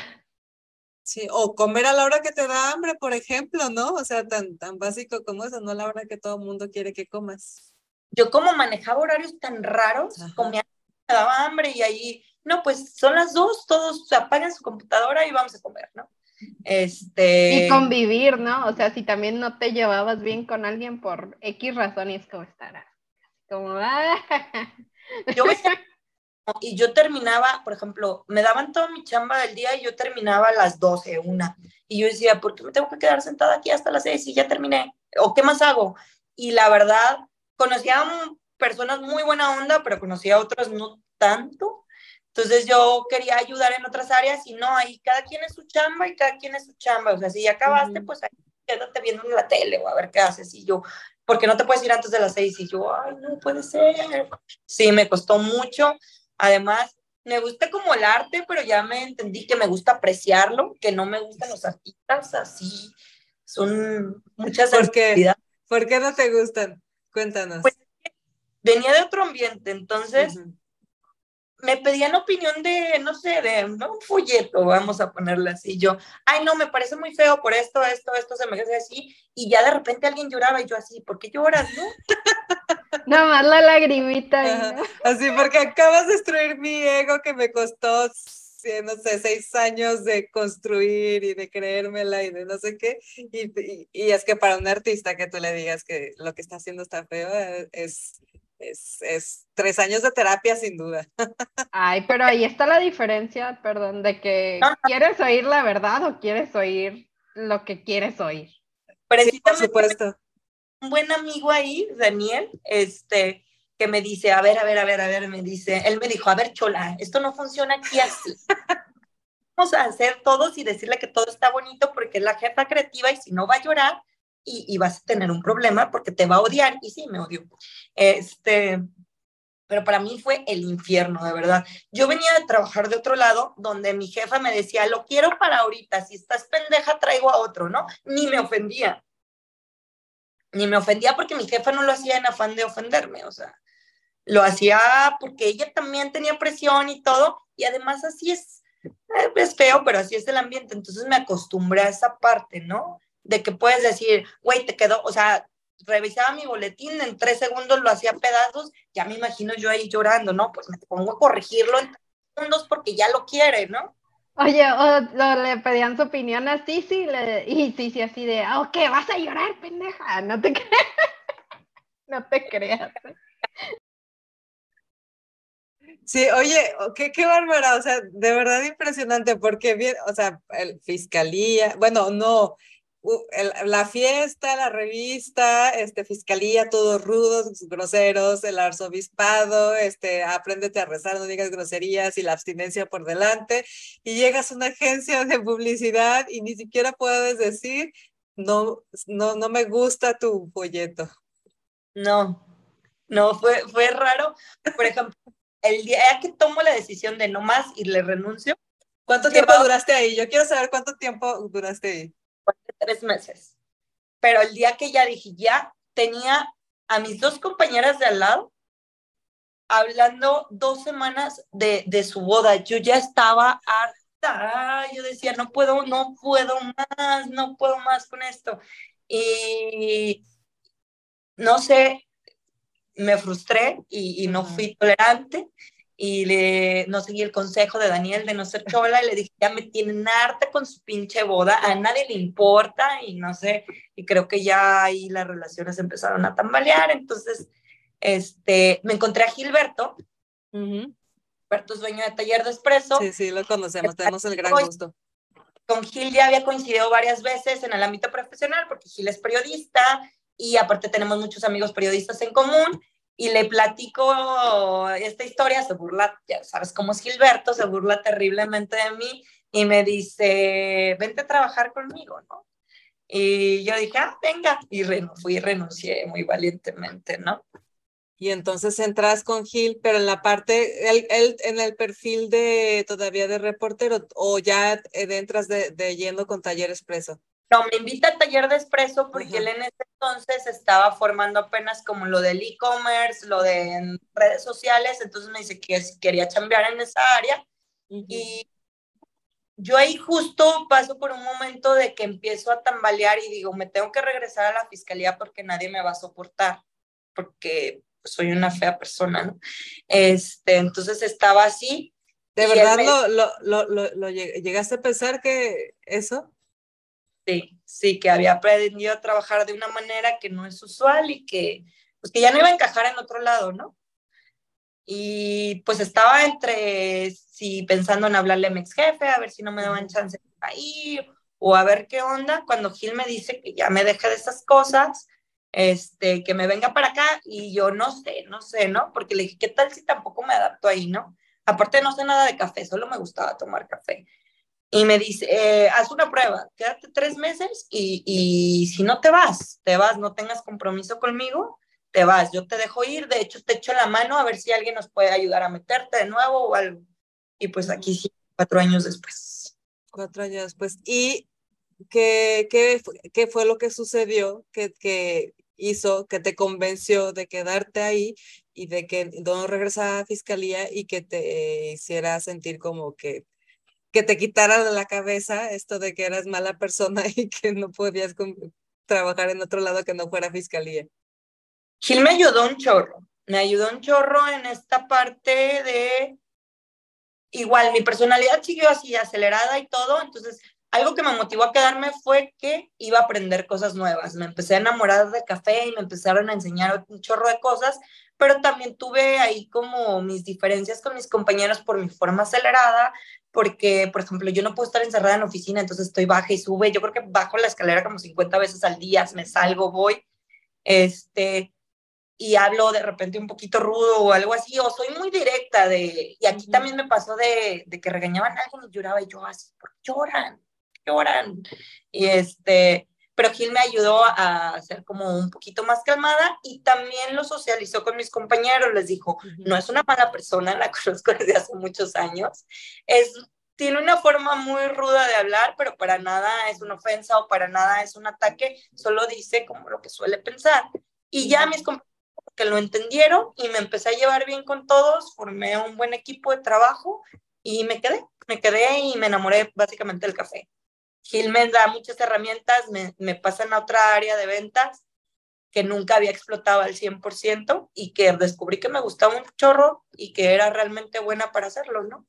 [SPEAKER 2] Sí, o comer a la hora que te da hambre, por ejemplo, ¿no? O sea, tan, tan básico como eso, no a la hora que todo el mundo quiere que comas.
[SPEAKER 1] Yo como manejaba horarios tan raros, comía, me daba hambre y ahí, no, pues son las dos, todos apagan su computadora y vamos a comer, ¿no? Este...
[SPEAKER 3] Y convivir, ¿no? O sea, si también no te llevabas bien con alguien por X razón y es como *laughs* estará. Como, ah.
[SPEAKER 1] Yo y yo terminaba, por ejemplo, me daban toda mi chamba del día y yo terminaba a las 12, una. Y yo decía, ¿por qué me tengo que quedar sentada aquí hasta las 6 y ya terminé? ¿O qué más hago? Y la verdad, conocía a personas muy buena onda, pero conocía a otras no tanto. Entonces yo quería ayudar en otras áreas y no, ahí cada quien es su chamba y cada quien es su chamba. O sea, si ya acabaste, pues ahí quédate viendo la tele o a ver qué haces. Y yo, porque no te puedes ir antes de las seis. Y yo, ay, no puede ser. Sí, me costó mucho. Además, me gusta como el arte, pero ya me entendí que me gusta apreciarlo, que no me gustan los artistas así. Son muchas
[SPEAKER 2] ¿Por qué? ¿Por qué no te gustan? Cuéntanos. Pues,
[SPEAKER 1] venía de otro ambiente, entonces me pedían opinión de, no sé, de un folleto, vamos a ponerle así. Yo, ay, no, me parece muy feo por esto, esto, esto, se me hace así. Y ya de repente alguien lloraba y yo así, ¿por qué lloras, no? *laughs*
[SPEAKER 3] Nada más la lagrimita.
[SPEAKER 2] Así, porque acabas de destruir mi ego que me costó, no sé, seis años de construir y de creérmela y de no sé qué. Y, y es que para un artista que tú le digas que lo que está haciendo está feo eh, es es, tres años de terapia sin duda.
[SPEAKER 3] Ay, pero ahí está la diferencia, perdón, de que quieres oír la verdad o quieres oír lo que quieres oír.
[SPEAKER 2] Sí, por supuesto.
[SPEAKER 1] Un buen amigo ahí, Daniel, este, que me dice, a ver, a ver, a ver, a ver, me dice, él me dijo, a ver, Chola, esto no funciona aquí así. *laughs* Vamos a hacer todos y decirle que todo está bonito porque es la jefa creativa y si no va a llorar, y, vas a tener un problema porque te va a odiar. Y sí, me odió. Este, pero para mí fue el infierno, de verdad. Yo venía de trabajar de otro lado, donde mi jefa me decía, lo quiero para ahorita, si estás pendeja, traigo a otro, ¿no? Ni me ofendía. Ni me ofendía porque mi jefa no lo hacía en afán de ofenderme, o sea, lo hacía porque ella también tenía presión y todo, y además así es, eh, es feo, pero así es el ambiente, entonces me acostumbré a esa parte, ¿no? De que puedes decir, güey, te quedó, o sea, revisaba mi boletín, en tres segundos lo hacía pedazos, ya me imagino yo ahí llorando, ¿no? Pues me pongo a corregirlo en tres segundos porque ya lo quiere, ¿no?
[SPEAKER 3] Oye, o, le pedían su opinión a Cici le, y Cici así de, ah, ok, vas a llorar, pendeja, no te *laughs* creas, no te creas.
[SPEAKER 2] Sí, oye, qué, qué bárbara, o sea, de verdad impresionante, porque bien, o sea, el fiscalía, bueno, no, la fiesta, la revista, este, fiscalía, todos rudos, groseros, el arzobispado, este, apréndete a rezar, no digas groserías y la abstinencia por delante, y llegas a una agencia de publicidad y ni siquiera puedes decir, no, no, no me gusta tu folleto.
[SPEAKER 1] No, no, fue, fue raro. Por ejemplo, el día que tomo la decisión de no más y le renuncio.
[SPEAKER 2] ¿Cuánto tiempo duraste ahí? Yo quiero saber cuánto tiempo duraste ahí
[SPEAKER 1] tres meses. Pero el día que ya dije, ya tenía a mis dos compañeras de al lado hablando dos semanas de, de su boda. Yo ya estaba harta. Yo decía, no puedo, no puedo más, no puedo más con esto. Y no sé, me frustré y, y no fui tolerante y le, no seguí el consejo de Daniel de no ser chola y le dije, ya me tienen harta con su pinche boda, a nadie le importa y no sé, y creo que ya ahí las relaciones empezaron a tambalear, entonces, este, me encontré a Gilberto, Gilberto es dueño de Taller de Espresso.
[SPEAKER 2] Sí, sí, lo conocemos, tenemos el gran gusto.
[SPEAKER 1] Con Gil ya había coincidido varias veces en el ámbito profesional, porque Gil es periodista y aparte tenemos muchos amigos periodistas en común, y le platico esta historia, se burla, ya sabes cómo es Gilberto, se burla terriblemente de mí y me dice, vente a trabajar conmigo, ¿no? Y yo dije, ah, venga, y fui y renuncié muy valientemente, ¿no?
[SPEAKER 2] Y entonces entras con Gil, pero en la parte, él, en el perfil de todavía de reportero, o ya entras de, de yendo con taller expreso.
[SPEAKER 1] No, me invita al taller de expreso porque él en ese entonces estaba formando apenas como lo del e-commerce, lo de redes sociales, entonces me dice que quería chambear en esa área. Y yo ahí justo paso por un momento de que empiezo a tambalear y digo, me tengo que regresar a la fiscalía porque nadie me va a soportar, porque soy una fea persona, ¿no? Este, entonces estaba así.
[SPEAKER 2] ¿De verdad lo, lo, lo, lo, llegaste a pensar que eso?
[SPEAKER 1] Sí, sí, que había aprendido a trabajar de una manera que no es usual y que, pues que ya no iba a encajar en otro lado, ¿no? Y pues estaba entre, sí, pensando en hablarle a mi ex jefe, a ver si no me daban chance de ir, o a ver qué onda, cuando Gil me dice que ya me deje de esas cosas, este, que me venga para acá, y yo no sé, no sé, ¿no? Porque le dije, ¿qué tal si tampoco me adapto ahí, no? Aparte no sé nada de café, solo me gustaba tomar café y me dice, eh, haz una prueba, quédate tres meses y, y, si no te vas, te vas, no tengas compromiso conmigo, te vas, yo te dejo ir, de hecho te echo la mano a ver si alguien nos puede ayudar a meterte de nuevo o algo. Y pues aquí sí, cuatro años después.
[SPEAKER 2] Cuatro años después. ¿Y qué, qué, qué fue lo que sucedió que, que hizo, que te convenció de quedarte ahí y de que no regresara a fiscalía y que te hiciera sentir como que que te quitara de la cabeza esto de que eras mala persona *laughs* y que no podías trabajar en otro lado que no fuera fiscalía.
[SPEAKER 1] Gil me ayudó un chorro, me ayudó un chorro en esta parte de, igual, mi personalidad siguió así acelerada y todo, entonces algo que me motivó a quedarme fue que iba a aprender cosas nuevas. Me empecé a enamorar de café y me empezaron a enseñar un chorro de cosas, pero también tuve ahí como mis diferencias con mis compañeros por mi forma acelerada, porque, por ejemplo, yo no puedo estar encerrada en la oficina, entonces estoy baja y sube. Yo creo que bajo la escalera como 50 veces al día, me salgo, voy, este, y hablo de repente un poquito rudo o algo así, o soy muy directa de, y aquí también me pasó de, de, que regañaban a alguien y lloraba y yo así, ¿por qué lloran? lloran? Y este, pero Gil me ayudó a ser como un poquito más calmada y también lo socializó con mis compañeros, les dijo, no es una mala persona, la *laughs* conozco desde hace muchos años, es, tiene una forma muy ruda de hablar, pero para nada es una ofensa o para nada es un ataque, solo dice como lo que suele pensar. Y ya mis compañeros que lo entendieron y me empecé a llevar bien con todos, formé un buen equipo de trabajo y me quedé, me quedé y me enamoré básicamente del café. Gil me da muchas herramientas, me, me pasan a otra área de ventas que nunca había explotado al 100% y que descubrí que me gustaba un chorro y que era realmente buena para hacerlo, ¿no?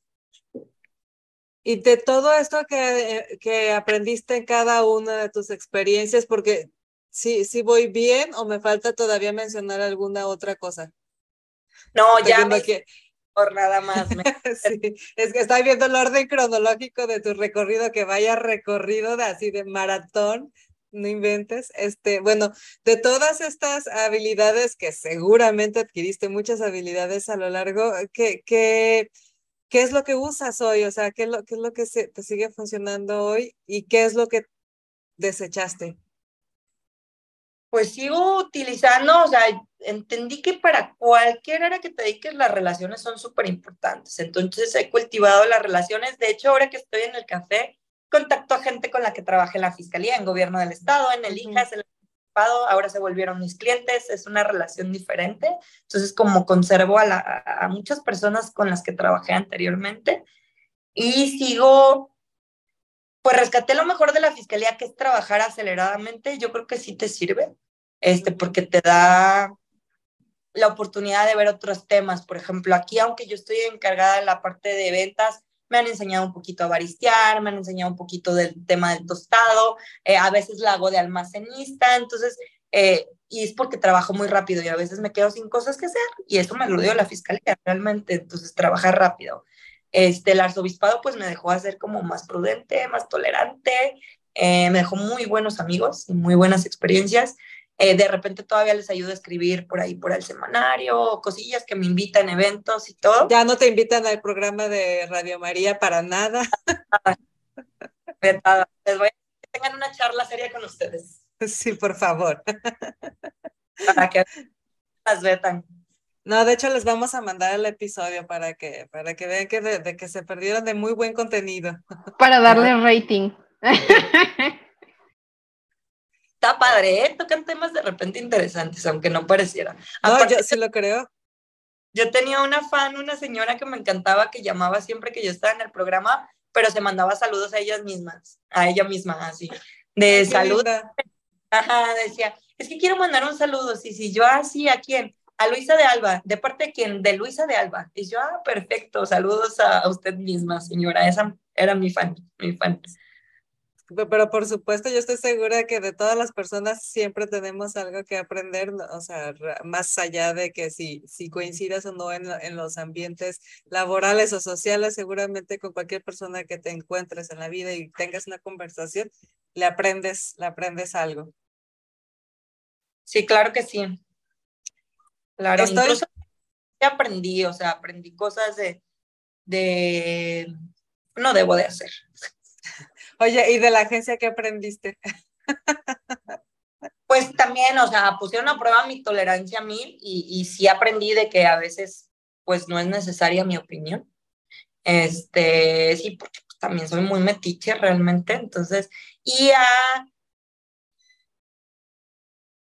[SPEAKER 2] Y de todo esto que, que aprendiste en cada una de tus experiencias, porque si, si voy bien o me falta todavía mencionar alguna otra cosa.
[SPEAKER 1] No, ya me, que, por nada más. *laughs*
[SPEAKER 2] sí, es que estoy viendo el orden cronológico de tu recorrido, que vaya recorrido de así de maratón, no inventes. Este, bueno, de todas estas habilidades que seguramente adquiriste muchas habilidades a lo largo, ¿qué, qué, qué es lo que usas hoy? O sea, ¿qué es lo, qué es lo que se, te sigue funcionando hoy y qué es lo que desechaste?
[SPEAKER 1] pues sigo utilizando, o sea, entendí que para cualquier área que te dediques las relaciones son súper importantes. Entonces he cultivado las relaciones. De hecho, ahora que estoy en el café, contacto a gente con la que trabajé en la fiscalía, en gobierno del estado, en el IJAS, en el ahora se volvieron mis clientes, es una relación diferente. Entonces, como conservo a, a muchas personas con las que trabajé anteriormente y sigo pues rescaté lo mejor de la fiscalía, que es trabajar aceleradamente. Yo creo que sí te sirve, este, porque te da, la oportunidad de ver otros temas. Por ejemplo, aquí, aunque yo estoy encargada de la parte de ventas, me han enseñado un poquito a baristear, me han enseñado un poquito del tema del tostado, eh, a veces la hago de almacenista, entonces, eh, y es porque trabajo muy rápido y a veces me quedo sin cosas que hacer y eso me lo dio la fiscalía realmente, entonces trabajar rápido. Este, el arzobispado pues me dejó hacer como más prudente, más tolerante, eh, me dejó muy buenos amigos y muy buenas experiencias. Eh, de repente todavía les ayudo a escribir por ahí, por el semanario, cosillas que me invitan, eventos y todo.
[SPEAKER 2] Ya no te invitan al programa de Radio María para nada. *laughs*
[SPEAKER 1] Les voy a que tengan una charla seria con ustedes.
[SPEAKER 2] Sí, por favor. *laughs*
[SPEAKER 1] Para que las vetan.
[SPEAKER 2] No, de hecho les vamos a mandar el episodio para que, para que vean que, de que se perdieron de muy buen contenido.
[SPEAKER 3] Para darle rating. *laughs*
[SPEAKER 1] Está padre, ¿eh? Tocan temas de repente interesantes, aunque no pareciera.
[SPEAKER 2] No, yo sí lo creo.
[SPEAKER 1] Yo tenía una fan, una señora que me encantaba, que llamaba siempre que yo estaba en el programa, pero se mandaba saludos a ellas mismas, a ella misma, así, de salud. Ajá, decía, es que quiero mandar un saludo, sí, sí, yo así, ¿a quién? A Luisa de Alba, ¿de parte de quién? De Luisa de Alba. Y yo, ah, perfecto, saludos a, a usted misma, señora, esa era mi fan, mi fan.
[SPEAKER 2] Pero por supuesto, yo estoy segura que de todas las personas siempre tenemos algo que aprender, o sea, más allá de que si, si coincidas o no en, en los ambientes laborales o sociales, seguramente con cualquier persona que te encuentres en la vida y tengas una conversación, le aprendes, le aprendes algo.
[SPEAKER 1] Sí, claro que sí. Claro, Estoy... incluso aprendí, o sea, aprendí cosas de, de, no debo de hacer.
[SPEAKER 2] Oye, ¿y de la agencia qué aprendiste? *laughs*
[SPEAKER 1] Pues también, o sea, pusieron a prueba mi tolerancia a mil y, y sí aprendí de que a veces, pues no es necesaria mi opinión. Este, sí, porque también soy muy metiche realmente, entonces, y a,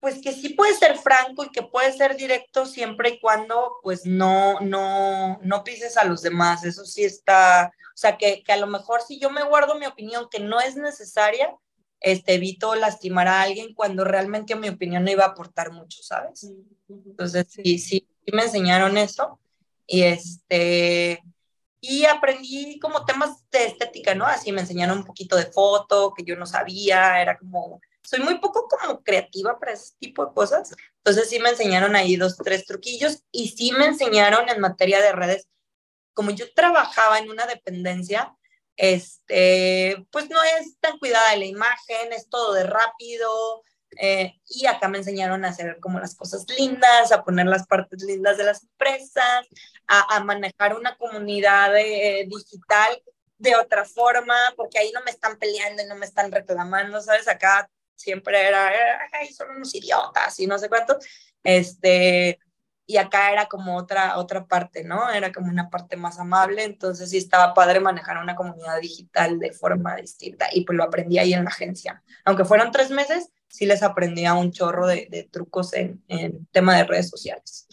[SPEAKER 1] pues que sí puede ser franco y que puede ser directo siempre y cuando, pues no, no, no pises a los demás, eso sí está, o sea, que, que, a lo mejor si yo me guardo mi opinión que no es necesaria, este, evito lastimar a alguien cuando realmente mi opinión no iba a aportar mucho, ¿sabes? Entonces, sí, sí, sí me enseñaron eso. Y este, y aprendí como temas de estética, ¿no? Así me enseñaron un poquito de foto, que yo no sabía, era como, soy muy poco como creativa para ese tipo de cosas. Entonces sí me enseñaron ahí dos, tres truquillos y sí me enseñaron en materia de redes como yo trabajaba en una dependencia, este, pues no es tan cuidada de la imagen, es todo de rápido. Eh, y acá me enseñaron a hacer como las cosas lindas, a poner las partes lindas de las empresas, a, a manejar una comunidad eh, digital de otra forma, porque ahí no me están peleando y no me están reclamando, ¿sabes? Acá siempre era, ay, son unos idiotas y no sé cuánto. Este, y acá era como otra, otra parte, ¿no? Era como una parte más amable, entonces sí estaba padre manejar una comunidad digital de forma distinta y pues lo aprendí ahí en la agencia. Aunque fueron tres meses, sí les aprendí un chorro de, de trucos en, en tema de redes sociales.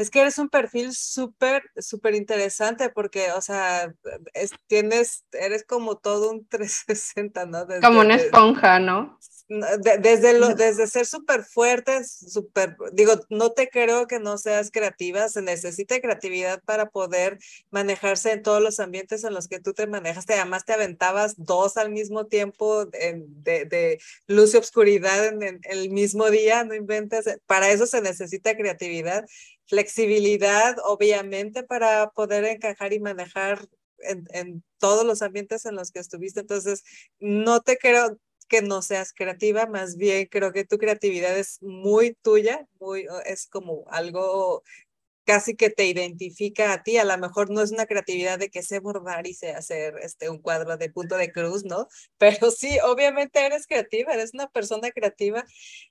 [SPEAKER 2] Es que eres un perfil súper, súper interesante porque, o sea, es, tienes, eres como todo un *laughs* 360, ¿no?
[SPEAKER 3] Desde, como una esponja, ¿no?
[SPEAKER 2] desde, lo, desde ser súper fuerte, súper, digo, no te creo que no seas creativa, se necesita creatividad para poder manejarse en todos los ambientes en los que tú te manejas. Además, te aventabas dos al mismo tiempo de, de, luz y obscuridad en, en, el mismo día, no inventes. Para eso se necesita creatividad, flexibilidad, obviamente, para poder encajar y manejar en, en, todos los ambientes en los que estuviste. Entonces, no te creo, que no seas creativa, más bien creo que tu creatividad es muy tuya, muy, es como algo casi que te identifica a ti, a lo mejor no es una creatividad de que sé bordar y sé hacer este, un cuadro de punto de cruz, ¿no? *laughs* Pero sí, obviamente eres creativa, eres una persona creativa,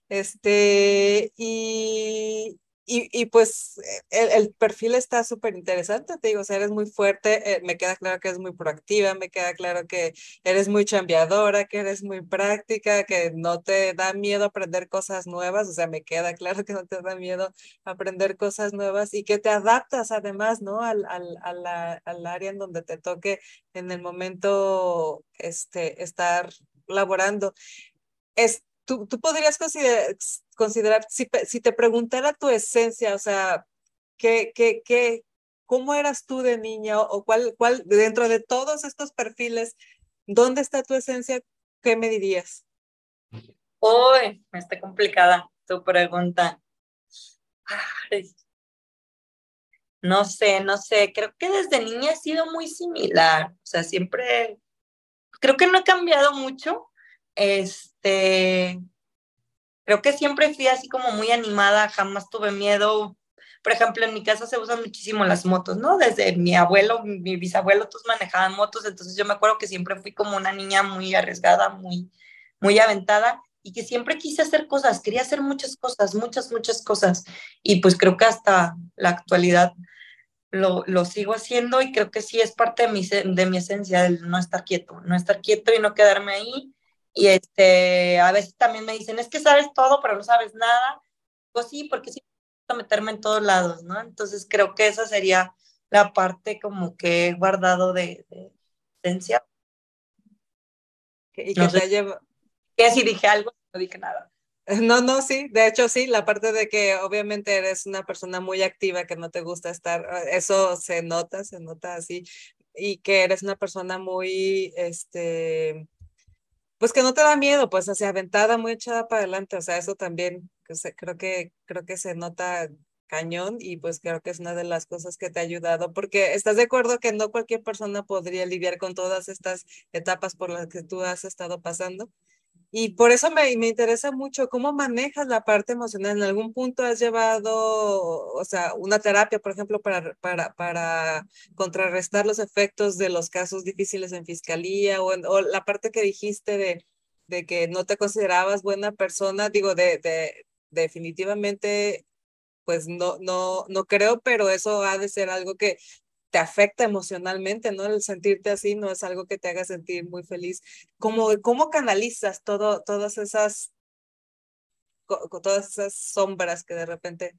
[SPEAKER 2] este, y, y, y, pues el, el perfil está súper interesante, te digo, o sea, eres muy fuerte, eh, me queda claro que eres muy proactiva, me queda claro que eres muy chambeadora, que eres muy práctica, que no te da miedo aprender cosas nuevas, o sea, me queda claro que no te da miedo aprender cosas nuevas y que te adaptas además, ¿no? Al, al, al, al área en donde te toque en el momento este, estar laborando. Es, tú, tú podrías considerar, si, si, te preguntara tu esencia, o sea, ¿qué, qué, qué, ¿cómo eras tú de niña o cuál, cuál, dentro de todos estos perfiles, dónde está tu esencia? ¿Qué me dirías?
[SPEAKER 1] Uy, está complicada tu pregunta. no sé, no sé, creo que desde niña ha sido muy similar, o sea, siempre, creo que no he cambiado mucho, este, creo que siempre fui así como muy animada, jamás tuve miedo, por ejemplo, en mi casa se usan muchísimo las motos, ¿no? Desde mi abuelo, mi bisabuelo, todos manejaban motos, entonces yo me acuerdo que siempre fui como una niña muy arriesgada, muy, muy aventada y que siempre quise hacer cosas, quería hacer muchas cosas, muchas, muchas cosas. Y pues creo que hasta la actualidad lo, sigo haciendo y creo que sí es parte de mi, de mi esencia, el no estar quieto, no estar quieto y no quedarme ahí. Y este, a veces también me dicen, es que sabes todo, pero no sabes nada. Pues sí, porque sí, meterme en todos lados, ¿no? Entonces creo que esa sería la parte como que he guardado de, esencia.
[SPEAKER 2] Y que te lleva,
[SPEAKER 1] que si dije algo, no dije nada.
[SPEAKER 2] No, no, sí, de hecho sí, la parte de que obviamente eres una persona muy activa, que no te gusta estar, eh, eso se nota, se nota así, y que eres una persona muy, este, pues que no te da miedo, pues así aventada, muy echada para adelante, o sea, eso también creo que, creo que se nota cañón y pues creo que es una de las cosas que te ha ayudado, porque estás de acuerdo que no cualquier persona podría lidiar con todas estas etapas por las que tú has estado pasando. Y por eso me, me, interesa mucho cómo manejas la parte emocional. ¿En algún punto has llevado, o sea, una terapia, por ejemplo, para, para, para contrarrestar los efectos de los casos difíciles en fiscalía o, la parte que dijiste de, de que no te considerabas buena persona? Digo, de, de definitivamente, pues no, no, no creo, pero eso ha de ser algo que te afecta emocionalmente, ¿no? El sentirte así no es algo que te haga sentir muy feliz. ¿Cómo, cómo canalizas todo, todas esas, todas esas sombras que de repente...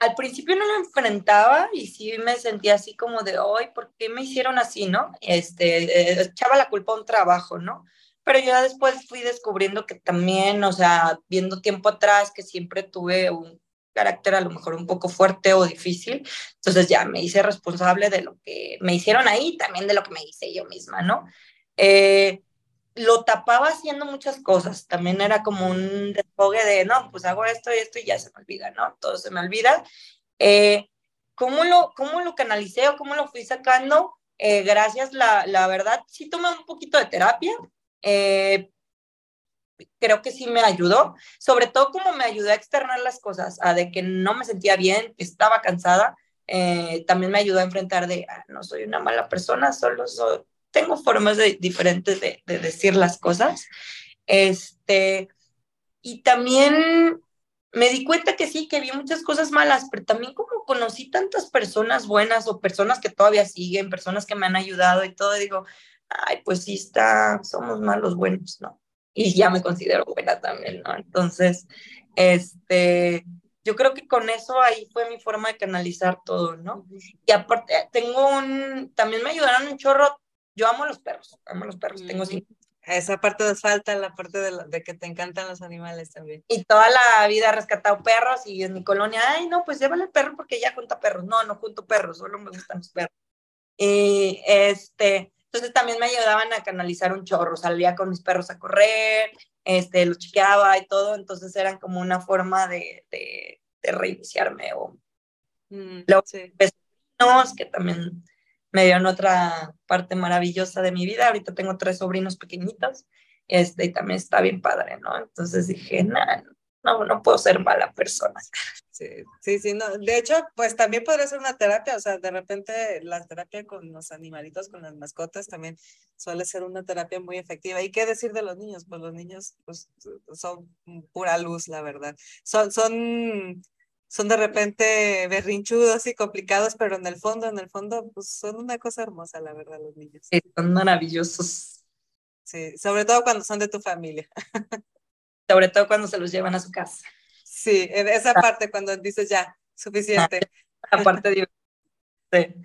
[SPEAKER 1] Al principio no lo enfrentaba y sí me sentía así como de, hoy, ¿por qué me hicieron así, no? Este, eh, echaba la culpa a un trabajo, ¿no? Pero yo después fui descubriendo que también, o sea, viendo tiempo atrás, que siempre tuve un carácter a lo mejor un poco fuerte o difícil. Entonces ya me hice responsable de lo que me hicieron ahí, también de lo que me hice yo misma, ¿no? Eh, lo tapaba haciendo muchas cosas. También era como un desfogue de, no, pues hago esto y esto y ya se me olvida, ¿no? Todo se me olvida. Eh, ¿cómo, lo, ¿Cómo lo canalicé o cómo lo fui sacando? Eh, gracias, la, la verdad, sí tomé un poquito de terapia. Creo que sí me ayudó, sobre todo como me ayudó a externar las cosas, a de que no me sentía bien, estaba cansada, eh, también me ayudó a enfrentar de, ah, no soy una mala persona, solo soy, tengo formas de, diferentes de, de, decir las cosas. Este, y también me di cuenta que sí, que vi muchas cosas malas, pero también como conocí tantas personas buenas o personas que todavía siguen, personas que me han ayudado y todo, digo, ay, pues sí está, somos malos buenos, ¿no? Y ya me considero buena también, ¿no? Entonces, este, yo creo que con eso ahí fue mi forma de canalizar todo, ¿no? Y aparte, tengo un, también me ayudaron un chorro, yo amo los perros, amo los perros, tengo cinco.
[SPEAKER 2] Esa parte nos falta, la parte de, de, que te encantan los animales también.
[SPEAKER 1] Y toda la vida he rescatado perros y en mi colonia, ay, no, pues llévale el perro porque ya junta perros. No, no junto perros, solo me gustan los perros. Y este, entonces también me ayudaban a canalizar un chorro, salía con mis perros a correr, este, los chequeaba y todo, entonces eran como una forma de, de, reiniciarme. O mm, luego, que también me dieron otra parte maravillosa de mi vida. Ahorita tengo tres sobrinos pequeñitos, este, y también está bien padre, ¿no? Entonces dije, nada, no, no puedo ser mala persona.
[SPEAKER 2] Sí, sí, sí, no. De hecho, pues también podría ser una terapia, o sea, de repente la terapia con los animalitos, con las mascotas, también suele ser una terapia muy efectiva. ¿Y qué decir de los niños? Pues los niños pues, son pura luz, la verdad. Son, son, son de repente berrinchudos y complicados, pero en el fondo, en el fondo, pues son una cosa hermosa, la verdad, los niños.
[SPEAKER 1] Sí, son maravillosos.
[SPEAKER 2] Sí, sobre todo cuando son de tu familia. *laughs*
[SPEAKER 1] sobre todo cuando se los llevan a su casa.
[SPEAKER 2] Sí, esa ah. parte cuando dices ya, suficiente.
[SPEAKER 1] La parte divertida.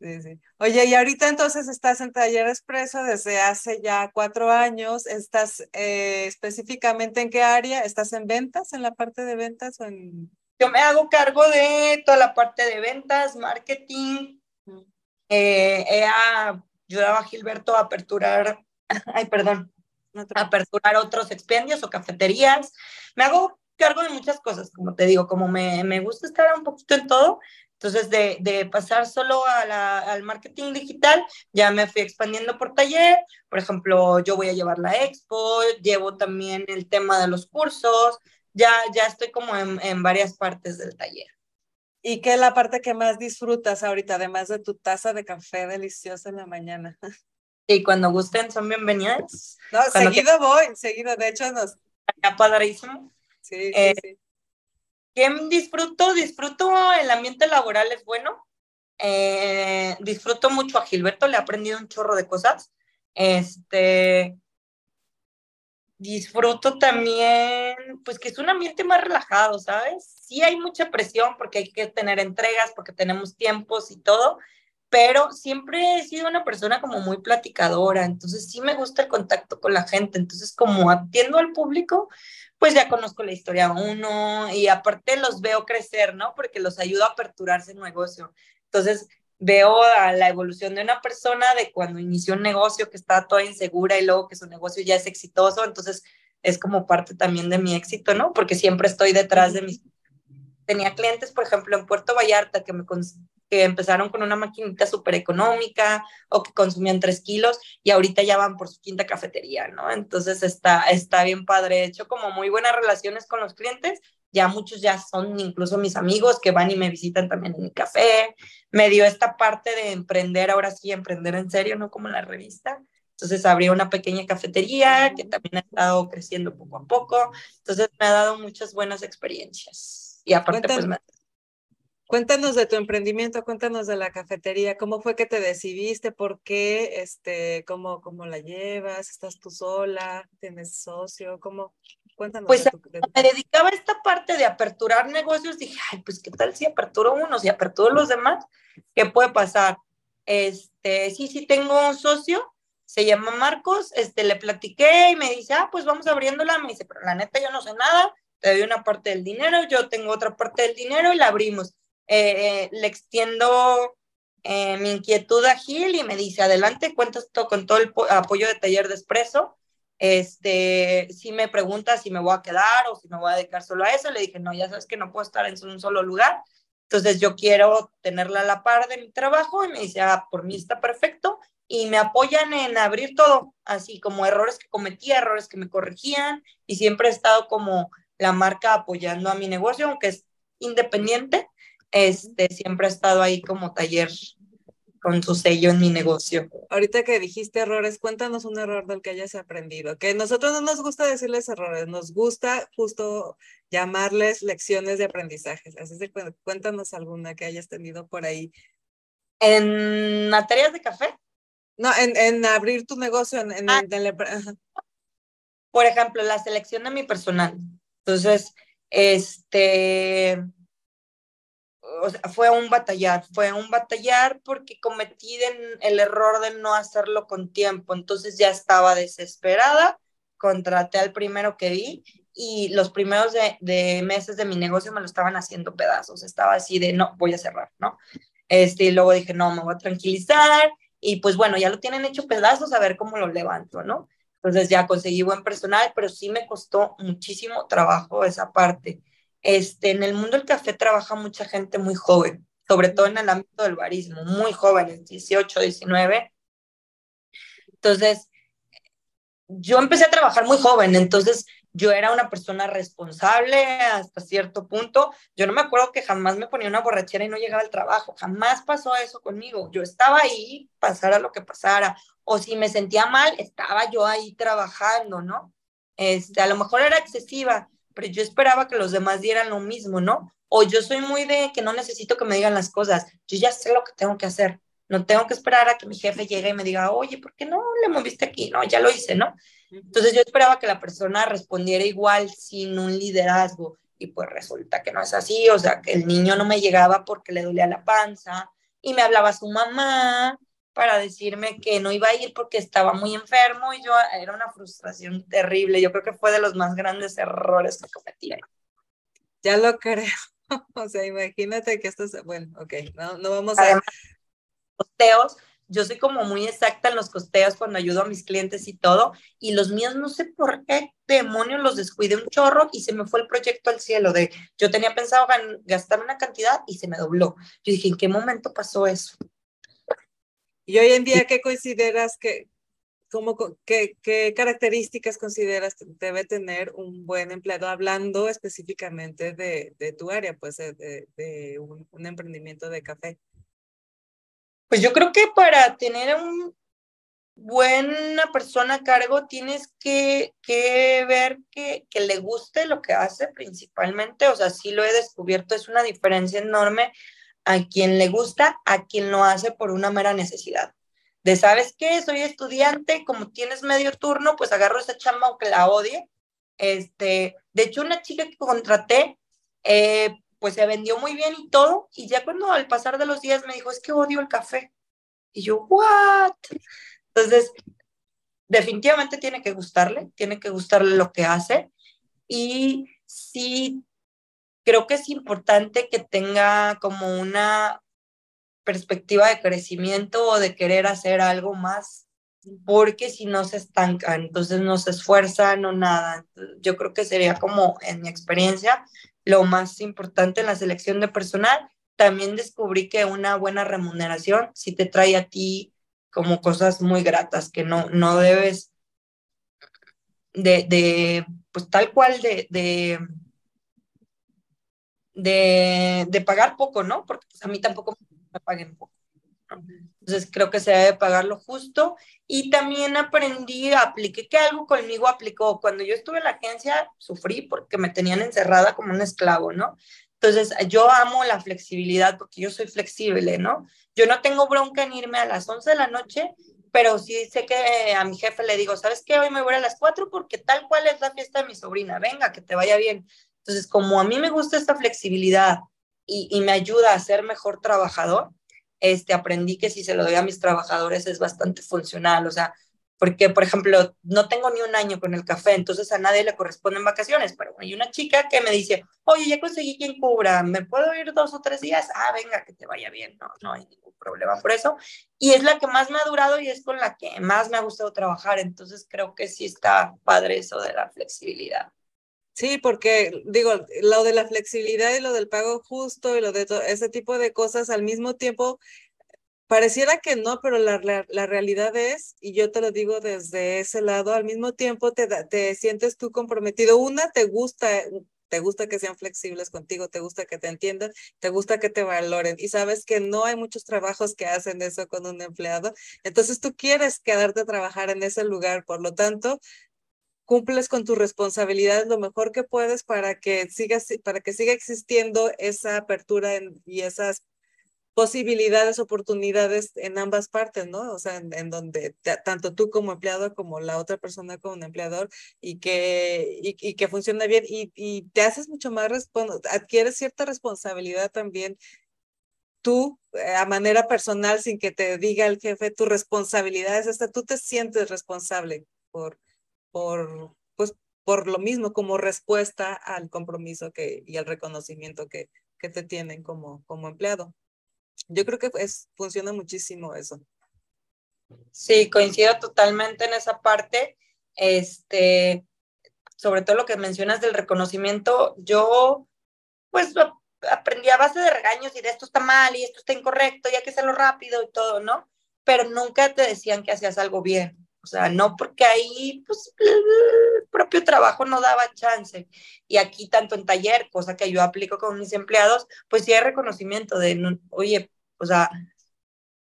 [SPEAKER 2] Sí, sí. Oye, y ahorita entonces estás en Taller Expreso desde hace ya cuatro años. ¿Estás eh, específicamente en qué área? ¿Estás en ventas, en la parte de ventas o en...?
[SPEAKER 1] Yo me hago cargo de toda la parte de ventas, marketing. Eh, he ayudado a Gilberto a aperturar, ay, perdón, aperturar otros expendios o cafeterías. Me hago cargo de muchas cosas, como te digo, como me, me gusta estar un poquito en todo, entonces, de, de pasar solo a la, al marketing digital, ya me fui expandiendo por taller. Por ejemplo, yo voy a llevar la expo, llevo también el tema de los cursos, ya, ya estoy como en, en varias partes del taller.
[SPEAKER 2] ¿Y qué es la parte que más disfrutas ahorita, además de tu taza de café deliciosa en la mañana? *laughs*
[SPEAKER 1] Y cuando gusten, son bienvenidas.
[SPEAKER 2] No, seguido voy, seguido, de hecho nos...
[SPEAKER 1] Está padrísimo.
[SPEAKER 2] Sí, sí, eh, sí.
[SPEAKER 1] ¿Qué disfruto? Disfruto el ambiente laboral, es bueno. Eh, disfruto mucho a Gilberto, le he aprendido un chorro de cosas. Este, disfruto también, pues que es un ambiente más relajado, ¿sabes? Sí hay mucha presión porque hay que tener entregas, porque tenemos tiempos y todo, pero siempre he sido una persona como muy platicadora, entonces sí me gusta el contacto con la gente, entonces como atiendo al público, pues ya conozco la historia uno y aparte los veo crecer, ¿no? Porque los ayudo a aperturarse el negocio. Entonces veo la evolución de una persona de cuando inició un negocio que estaba toda insegura y luego que su negocio ya es exitoso, entonces es como parte también de mi éxito, ¿no? Porque siempre estoy detrás de mis... Tenía clientes, por ejemplo, en Puerto Vallarta que me, que empezaron con una maquinita súper económica o que consumían tres kilos y ahorita ya van por su quinta cafetería, ¿no? Entonces está, está bien padre. He hecho como muy buenas relaciones con los clientes. Ya muchos ya son incluso mis amigos que van y me visitan también en mi café. Me dio esta parte de emprender, ahora sí, emprender en serio, no como en la revista. Entonces abrí una pequeña cafetería que también ha estado creciendo poco a poco. Entonces me ha dado muchas buenas experiencias. Y aparte, pues me
[SPEAKER 2] Cuéntanos de tu emprendimiento, cuéntanos de la cafetería, cómo fue que te decidiste, por qué, este, cómo, cómo la llevas, estás tú sola, tienes socio, cómo, cuéntanos.
[SPEAKER 1] Pues me dedicaba a esta parte de aperturar negocios, dije, ay, pues qué tal si aperturo uno, si aperturo los demás, ¿qué puede pasar? Este, sí, sí tengo un socio, se llama Marcos, este, le platiqué y me dice, ah, pues vamos abriéndola, me dice, pero la neta yo no sé nada, te doy una parte del dinero, yo tengo otra parte del dinero y la abrimos eh, le extiendo eh, mi inquietud a Gil y me dice, adelante, cuentas con todo el apoyo de Taller de Expreso. Este, si me pregunta si me voy a quedar o si me voy a dedicar solo a eso, le dije, no, ya sabes que no puedo estar en un solo lugar. Entonces yo quiero tenerla a la par de mi trabajo y me dice, ah, por mí está perfecto. Y me apoyan en abrir todo, así como errores que cometía, errores que me corregían. Y siempre he estado como la marca apoyando a mi negocio, aunque es independiente, este, siempre ha estado ahí como taller con su sello en mi negocio.
[SPEAKER 2] Ahorita que dijiste errores, cuéntanos un error del que hayas aprendido. Que nosotros no nos gusta decirles errores, nos gusta justo llamarles lecciones de aprendizaje. Así que cuéntanos alguna que hayas tenido por ahí.
[SPEAKER 1] ¿En materias de café?
[SPEAKER 2] No, en, en abrir tu negocio. En, en,
[SPEAKER 1] ah. Por ejemplo, la selección de mi personal. Entonces, este o sea, fue un batallar, fue un batallar porque cometí el error de no hacerlo con tiempo, entonces ya estaba desesperada, contraté al primero que vi y los primeros de, meses de mi negocio me lo estaban haciendo pedazos, estaba así de, no, voy a cerrar, ¿no? Este, y luego dije, no, me voy a tranquilizar y pues bueno, ya lo tienen hecho pedazos, a ver cómo lo levanto, ¿no? Entonces ya conseguí buen personal, pero sí me costó muchísimo trabajo esa parte este, en el mundo del café trabaja mucha gente muy joven, sobre todo en el ámbito del barismo, muy jóvenes, 18, 19. Entonces, yo empecé a trabajar muy joven, entonces yo era una persona responsable hasta cierto punto. Yo no me acuerdo que jamás me ponía una borrachera y no llegaba al trabajo, jamás pasó eso conmigo. Yo estaba ahí, pasara lo que pasara, o si me sentía mal, estaba yo ahí trabajando, ¿no? Este, a lo mejor era excesiva, pero yo esperaba que los demás dieran lo mismo, ¿no? O yo soy muy de que no necesito que me digan las cosas, yo ya sé lo que tengo que hacer, no tengo que esperar a que mi jefe llegue y me diga, oye, ¿por qué no le moviste aquí? No, ya lo hice, ¿no? Entonces yo esperaba que la persona respondiera igual sin un liderazgo y pues resulta que no es así, o sea, que el niño no me llegaba porque le dolía la panza, y me hablaba su mamá para decirme que no iba a ir porque estaba muy enfermo y yo era una frustración terrible. Yo creo que fue de los más grandes errores que cometí.
[SPEAKER 2] Ya lo creo. *laughs* o sea, imagínate que esto es, bueno, ok, no, no vamos a...
[SPEAKER 1] posteos yo soy como muy exacta en los costeos cuando ayudo a mis clientes y todo, y los míos no sé por qué demonios los descuidé un chorro y se me fue el proyecto al cielo de, yo tenía pensado gastar una cantidad y se me dobló. Yo dije, ¿en qué momento pasó eso?
[SPEAKER 2] Y hoy en día, ¿qué consideras que, cómo, qué, qué características consideras debe tener un buen empleado, hablando específicamente de, de tu área, pues de, de un, un emprendimiento de café?
[SPEAKER 1] Pues yo creo que para tener un buena persona a cargo tienes que, que ver que, que, le guste lo que hace principalmente, o sea, sí lo he descubierto, es una diferencia enorme a quien le gusta, a quien lo hace por una mera necesidad. De, ¿sabes qué? Soy estudiante, como tienes medio turno, pues agarro esa chamba aunque la odie. Este, de hecho, una chica que contraté, eh, pues se vendió muy bien y todo, y ya cuando al pasar de los días me dijo, es que odio el café. Y yo, ¿what? Entonces, definitivamente tiene que gustarle, tiene que gustarle lo que hace, y sí, creo que es importante que tenga como una perspectiva de crecimiento o de querer hacer algo más, porque si no se estanca, entonces no se esfuerza, no nada. Yo creo que sería como, en mi experiencia, lo más importante en la selección de personal. También descubrí que una buena remuneración si te trae a ti como cosas muy gratas que no, no debes de, de pues tal cual de, de, de, pagar poco, ¿no? Porque pues, a mí tampoco me paguen poco. Entonces creo que se debe pagar lo justo y también aprendí, apliqué que algo conmigo aplicó. Cuando yo estuve en la agencia sufrí porque me tenían encerrada como un esclavo, ¿no? Entonces yo amo la flexibilidad porque yo soy flexible, ¿no? Yo no tengo bronca en irme a las 11 de la noche, pero sí sé que a mi jefe le digo, ¿sabes qué? Hoy me voy a las 4 porque tal cual es la fiesta de mi sobrina, venga, que te vaya bien. Entonces, como a mí me gusta esta flexibilidad y, me ayuda a ser mejor trabajador, este, aprendí que si se lo doy a mis trabajadores es bastante funcional, o sea, porque, por ejemplo, no tengo ni un año con el café, entonces a nadie le corresponden vacaciones, pero hay una chica que me dice, oye, ya conseguí quien cubra, ¿me puedo ir dos o tres días? Ah, venga, que te vaya bien, no, no hay ningún problema por eso. Y es la que más me ha durado y es con la que más me ha gustado trabajar, entonces creo que sí está padre eso de la flexibilidad.
[SPEAKER 2] Sí, porque digo, lo de la flexibilidad y lo del pago justo y lo de ese tipo de cosas al mismo tiempo, pareciera que no, pero la, la, realidad es, y yo te lo digo desde ese lado, al mismo tiempo te, te sientes tú comprometido. Una, te gusta, te gusta que sean flexibles contigo, te gusta que te entiendan, te gusta que te valoren y sabes que no hay muchos trabajos que hacen eso con un empleado. Entonces tú quieres quedarte a trabajar en ese lugar, por lo tanto, cumples con tus responsabilidades lo mejor que puedes para que sigas, para que siga existiendo esa apertura y esas posibilidades, oportunidades en ambas partes, ¿no? O sea, en, donde tanto tú como empleado como la otra persona como un empleador y que, y, que funciona bien y, y, te haces mucho más, adquieres cierta responsabilidad también tú eh, a manera personal sin que te diga el jefe, tu responsabilidad es tú te sientes responsable por, por, pues, por lo mismo, como respuesta al compromiso que, y al reconocimiento que, que te tienen como, como empleado. Yo creo que es, funciona muchísimo eso.
[SPEAKER 1] Sí, coincido totalmente en esa parte. Este, sobre todo lo que mencionas del reconocimiento, yo pues aprendí a base de regaños y de esto está mal y esto está incorrecto y hay que hacerlo rápido y todo, ¿no? Pero nunca te decían que hacías algo bien. O sea, no porque ahí, pues, el propio trabajo no daba chance. Y aquí, tanto en taller, cosa que yo aplico con mis empleados, pues sí hay reconocimiento de, oye, o sea,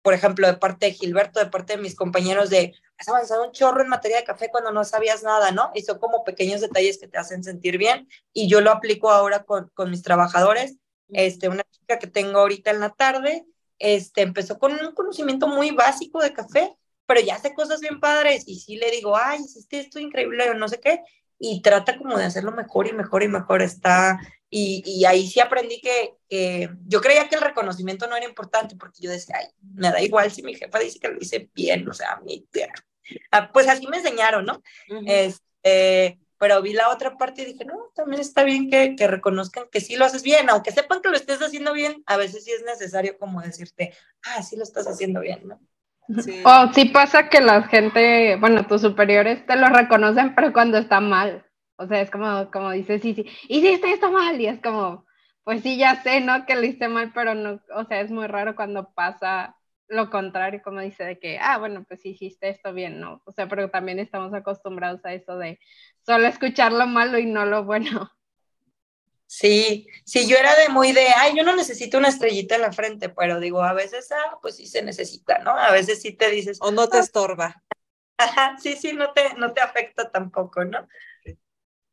[SPEAKER 1] por ejemplo, de parte de Gilberto, de parte de mis compañeros, de, has avanzado un chorro en materia de café cuando no sabías nada, ¿no? Y son como pequeños detalles que te hacen sentir bien. Y yo lo aplico ahora con, con mis trabajadores. Este, una chica que tengo ahorita en la tarde, este, empezó con un conocimiento muy básico de café pero ya hace cosas bien padres y sí le digo, ay, hiciste esto increíble o no sé qué, y trata como de hacerlo mejor y mejor y mejor. Está, Y, y ahí sí aprendí que, yo creía que el reconocimiento no era importante porque yo decía, ay, me da igual si mi jefa dice que lo hice bien, o sea, a mí, ah, pues así me enseñaron, ¿no? este, pero vi la otra parte y dije, no, también está bien que, que, reconozcan que sí lo haces bien, aunque sepan que lo estés haciendo bien, a veces sí es necesario como decirte, ah, sí lo estás haciendo bien, ¿no?
[SPEAKER 3] O sí pasa que la gente, bueno, tus superiores te lo reconocen, pero cuando está mal. O sea, es como, como dices, sí, sí, hiciste esto mal, y es como, pues sí, ya sé, ¿no? Que lo hice mal, pero no, o sea, es muy raro cuando pasa lo contrario, como dice, de que, ah, bueno, pues hiciste esto bien, ¿no? O sea, pero también estamos acostumbrados a eso de solo escuchar lo malo y no lo bueno.
[SPEAKER 1] Sí, sí, yo era de muy de, ay, yo no necesito una estrellita en la frente, pero digo, a veces, ah, pues sí se necesita, ¿no? A veces sí te dices.
[SPEAKER 2] O no te ah". estorba.
[SPEAKER 1] Ajá, sí, sí, no te, no te afecta tampoco, ¿no?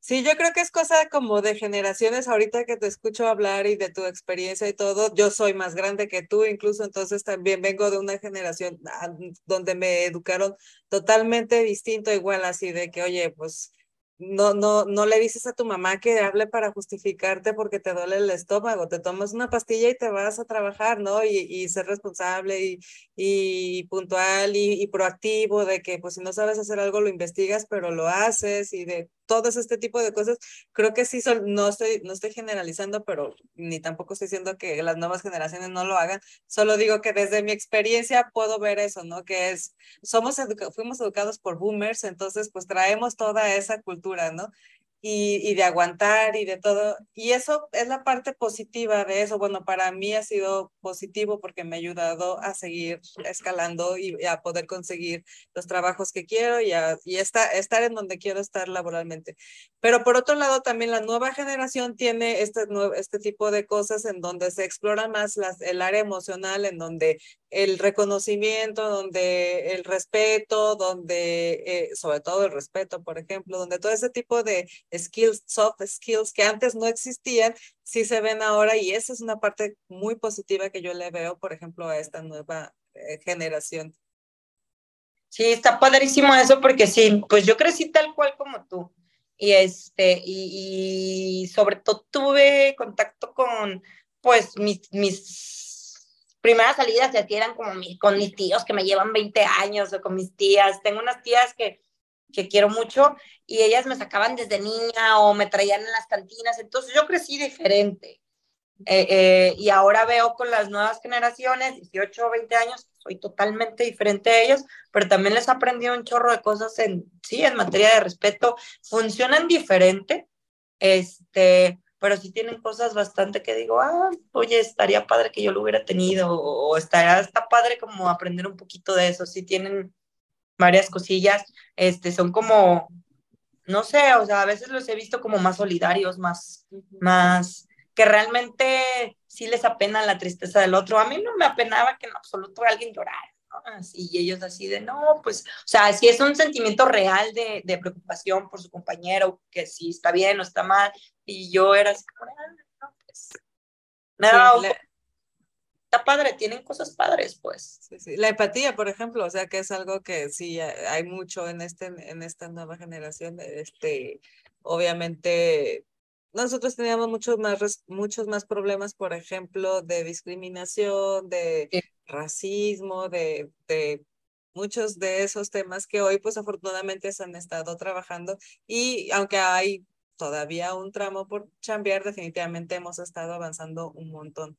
[SPEAKER 2] Sí, yo creo que es cosa como de generaciones. Ahorita que te escucho hablar y de tu experiencia y todo, yo soy más grande que tú, incluso entonces también vengo de una generación ah, donde me educaron totalmente distinto, igual así de que, oye, pues no, no, no le dices a tu mamá que hable para justificarte porque te duele el estómago, te tomas una pastilla y te vas a trabajar, ¿no? Y, y ser responsable y, y puntual y, y, proactivo de que pues si no sabes hacer algo lo investigas, pero lo haces y de todos este tipo de cosas, creo que sí son, no estoy, no estoy generalizando, pero ni tampoco estoy diciendo que las nuevas generaciones no lo hagan, solo digo que desde mi experiencia puedo ver eso, ¿no? Que es, somos, fuimos educados por boomers, entonces pues traemos toda esa cultura, ¿no? Y, de aguantar y de todo. Y eso es la parte positiva de eso. Bueno, para mí ha sido positivo porque me ha ayudado a seguir escalando y, a poder conseguir los trabajos que quiero y, a, estar en donde quiero estar laboralmente. Pero por otro lado, también la nueva generación tiene este, este tipo de cosas en donde se explora más el área emocional, en donde el reconocimiento, donde el respeto, donde, eh, sobre todo el respeto, por ejemplo, donde todo ese tipo de skills, soft skills que antes no existían, sí se ven ahora y esa es una parte muy positiva que yo le veo, por ejemplo, a esta nueva eh, generación.
[SPEAKER 1] Sí, está padrísimo eso porque sí, pues yo crecí tal cual como tú y este, y, y sobre todo tuve contacto con, pues, mis, mis primeras salidas de aquí eran como con mis tíos que me llevan 20 años o con mis tías. Tengo unas tías que, que quiero mucho y ellas me sacaban desde niña o me traían en las cantinas. Entonces yo crecí diferente. Eh, eh, y ahora veo con las nuevas generaciones, 18 o 20 años, soy totalmente diferente a ellos, pero también les aprendí un chorro de cosas en, sí, en materia de respeto. Funcionan diferente, este, pero sí tienen cosas bastante que digo, ah, oye, estaría padre que yo lo hubiera tenido, o, estaría, está padre como aprender un poquito de eso, sí tienen varias cosillas, este, son como, no sé, o sea, a veces los he visto como más solidarios, más, más, que realmente sí les apena la tristeza del otro. A mí no me apenaba que en absoluto alguien llorara. Y ellos así de, no, pues, o sea, si es un sentimiento real de, de, preocupación por su compañero, que si está bien o está mal, y yo era así como, ah, no, pues, está padre, tienen cosas padres, pues.
[SPEAKER 2] Sí, sí. La empatía, por ejemplo, o sea, que es algo que sí hay mucho en, este, en esta nueva generación, este, obviamente nosotros teníamos muchos más, muchos más problemas, por ejemplo, de discriminación, de racismo, de, de muchos de esos temas que hoy pues afortunadamente se han estado trabajando y aunque hay todavía un tramo por chambear, definitivamente hemos estado avanzando un montón.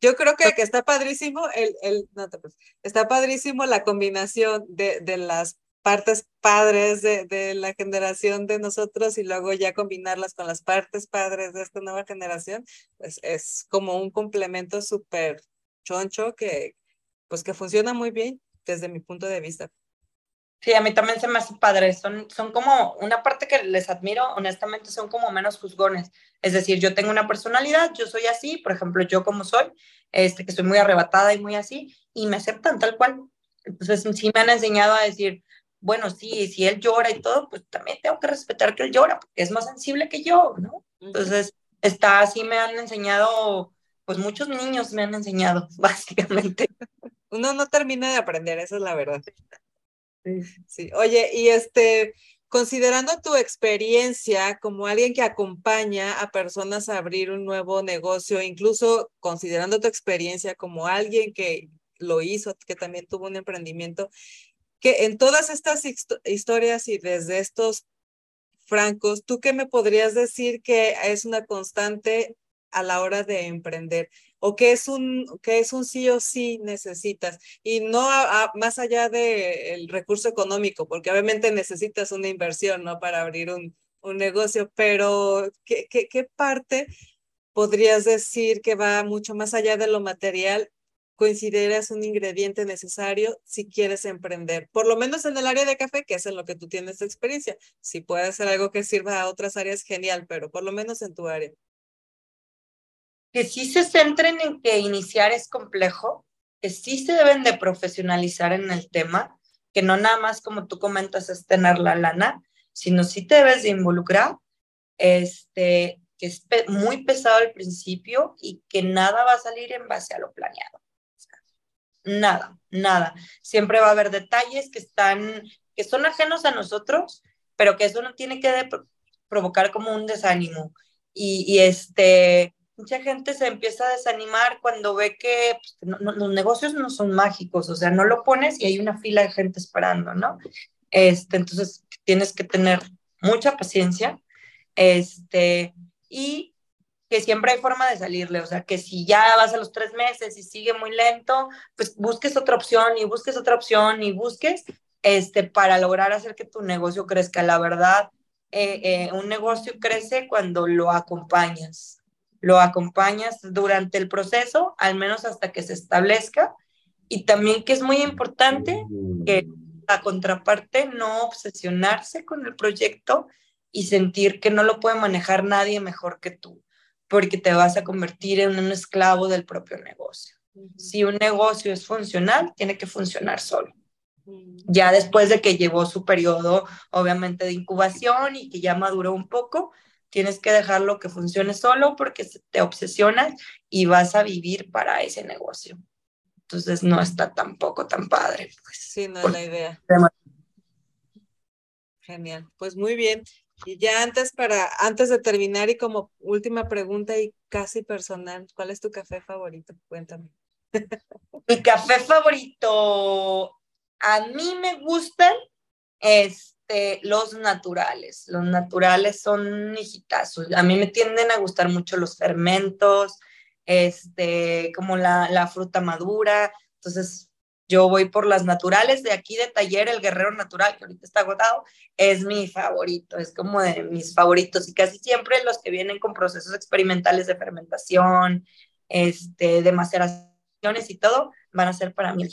[SPEAKER 2] Yo creo que, que está padrísimo el, el no te está padrísimo la combinación de, de las partes padres de, de, la generación de nosotros y luego ya combinarlas con las partes padres de esta nueva generación, pues es como un complemento súper choncho que, pues que funciona muy bien desde mi punto de vista.
[SPEAKER 1] Sí, a mí también se me hace padre. Son, son como una parte que les admiro, honestamente, son como menos juzgones. Es decir, yo tengo una personalidad, yo soy así, por ejemplo, yo como soy, este, que soy muy arrebatada y muy así, y me aceptan tal cual. Entonces, sí me han enseñado a decir, bueno, sí, si él llora y todo, pues también tengo que respetar que él llora, porque es más sensible que yo, ¿no? Entonces, está así, me han enseñado, pues muchos niños me han enseñado, *laughs* básicamente.
[SPEAKER 2] Uno no termina de aprender, esa es la verdad. Sí, oye, y este, considerando tu experiencia como alguien que acompaña a personas a abrir un nuevo negocio, incluso considerando tu experiencia como alguien que lo hizo, que también tuvo un emprendimiento, que en todas estas historias y desde estos francos, ¿tú qué me podrías decir que es una constante a la hora de emprender? o qué es un, qué es un sí o sí necesitas. Y no más allá del recurso económico, porque obviamente necesitas una inversión, ¿no? Para abrir un, un negocio, pero ¿qué, qué, qué parte podrías decir que va mucho más allá de lo material consideras un ingrediente necesario si quieres emprender, por lo menos en el área de café, que es en lo que tú tienes experiencia. Si puede ser algo que sirva a otras áreas, genial, pero por lo menos en tu área
[SPEAKER 1] que sí se centren en que iniciar es complejo, que sí se deben de profesionalizar en el tema, que no nada más como tú comentas es tener la lana, sino sí te debes de involucrar, este, que es muy pesado al principio y que nada va a salir en base a lo planeado. Nada, nada. Siempre va a haber detalles que están, que son ajenos a nosotros, pero que eso no tiene que provocar como un desánimo. Y, y este, mucha gente se empieza a desanimar cuando ve que pues, los negocios no son mágicos, o sea, no lo pones y hay una fila de gente esperando, ¿no? Este, entonces tienes que tener mucha paciencia, este, y que siempre hay forma de salirle, o sea, que si ya vas a los tres meses y sigue muy lento, pues busques otra opción y busques otra opción y busques, este, para lograr hacer que tu negocio crezca. La verdad, eh, eh, un negocio crece cuando lo acompañas, lo acompañas durante el proceso, al menos hasta que se establezca. Y también que es muy importante que la contraparte no obsesionarse con el proyecto y sentir que no lo puede manejar nadie mejor que tú, porque te vas a convertir en un esclavo del propio negocio. Si un negocio es funcional, tiene que funcionar solo. Ya después de que llevó su periodo, obviamente, de incubación y que ya maduró un poco, tienes que dejarlo que funcione solo porque te obsesionas y vas a vivir para ese negocio. Entonces no está tampoco tan padre.
[SPEAKER 2] Pues, sí, no es la idea. Genial, pues muy bien. Y ya antes para antes de terminar y como última pregunta y casi personal, ¿cuál es tu café favorito? Cuéntame. *laughs*
[SPEAKER 1] Mi café favorito, a mí me gustan es este, los naturales. Los naturales son hijitazos. A mí me tienden a gustar mucho los fermentos, este, como la, la fruta madura. Entonces, yo voy por las naturales. De aquí de taller, el guerrero natural, que ahorita está agotado, es mi favorito. Es como de mis favoritos. Y casi siempre los que vienen con procesos experimentales de fermentación, este, de maceraciones y todo, van a ser para mí el.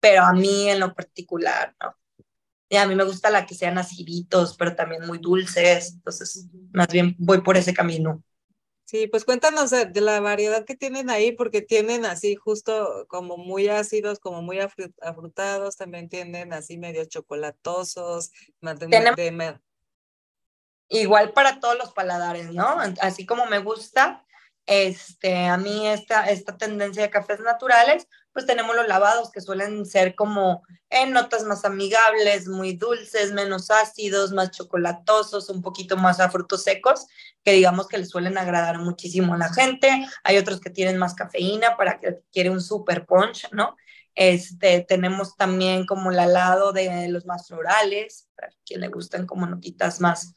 [SPEAKER 1] Pero a mí en lo particular, ¿no? a mí me gusta la que sean aciditos, pero también muy dulces. Entonces, más bien voy por ese camino.
[SPEAKER 2] Sí, pues cuéntanos de la variedad que tienen ahí, porque tienen así justo como muy ácidos, como muy afrutados, también tienen así medio chocolatosos,
[SPEAKER 1] Igual para todos los paladares, ¿no? Así como me gusta, este, a mí esta, esta tendencia de cafés naturales, pues tenemos los lavados que suelen ser como en notas más amigables, muy dulces, menos ácidos, más chocolatosos, un poquito más a frutos secos, que digamos que le suelen agradar muchísimo a la gente. Hay otros que tienen más cafeína para que quiere un super punch, ¿no? Este, tenemos también como el alado de los más florales, para quien le gustan como notitas más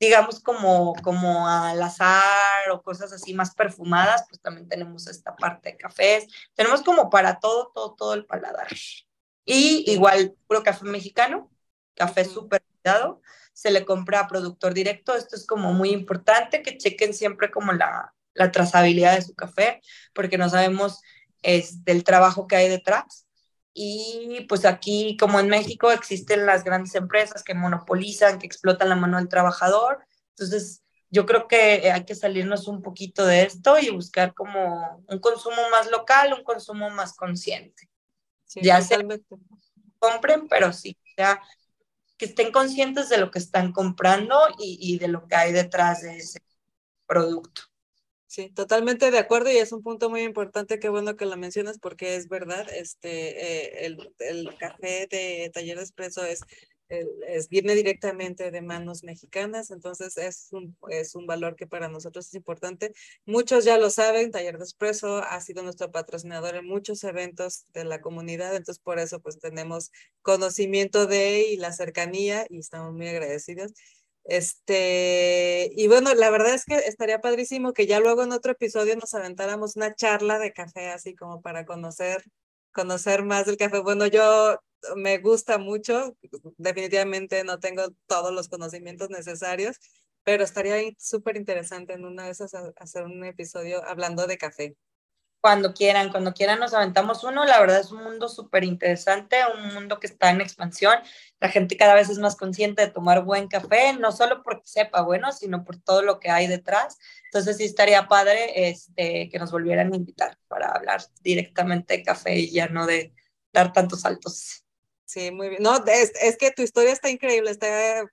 [SPEAKER 1] digamos, como, como al azar o cosas así más perfumadas, pues también tenemos esta parte de cafés. Tenemos como para todo, todo, todo el paladar. Y igual, puro café mexicano, café súper cuidado, se le compra a productor directo. Esto es como muy importante, que chequen siempre como la, la trazabilidad de su café, porque no sabemos este, el trabajo que hay detrás. Y pues aquí, como en México, existen las grandes empresas que monopolizan, que explotan la mano del trabajador. Entonces, yo creo que hay que salirnos un poquito de esto y buscar como un consumo más local, un consumo más consciente. ya se compren, pero sí, ya que estén conscientes de lo que están comprando y, y de lo que hay detrás de ese producto.
[SPEAKER 2] Sí, totalmente de acuerdo y es un punto muy importante, qué bueno que lo mencionas porque es verdad, este, eh, el, el, café de Taller Expreso es es, viene directamente de manos mexicanas, entonces es un, es un valor que para nosotros es importante. Muchos ya lo saben, Taller de Espresso ha sido nuestro patrocinador en muchos eventos de la comunidad, entonces por eso pues tenemos conocimiento de y la cercanía y estamos muy agradecidos. Este, y bueno, la verdad es que estaría padrísimo que ya luego en otro episodio nos aventáramos una charla de café, así como para conocer, conocer más del café. Bueno, yo me gusta mucho, definitivamente no tengo todos los conocimientos necesarios, pero estaría súper interesante en una de esas hacer un episodio hablando de café
[SPEAKER 1] cuando quieran, cuando quieran nos aventamos uno. La verdad es un mundo súper interesante, un mundo que está en expansión. La gente cada vez es más consciente de tomar buen café, no solo porque sepa bueno, sino por todo lo que hay detrás. Entonces sí estaría padre este, que nos volvieran a invitar para hablar directamente de café y ya no de dar tantos saltos.
[SPEAKER 2] Sí, muy bien. No, es, es que tu historia está increíble, está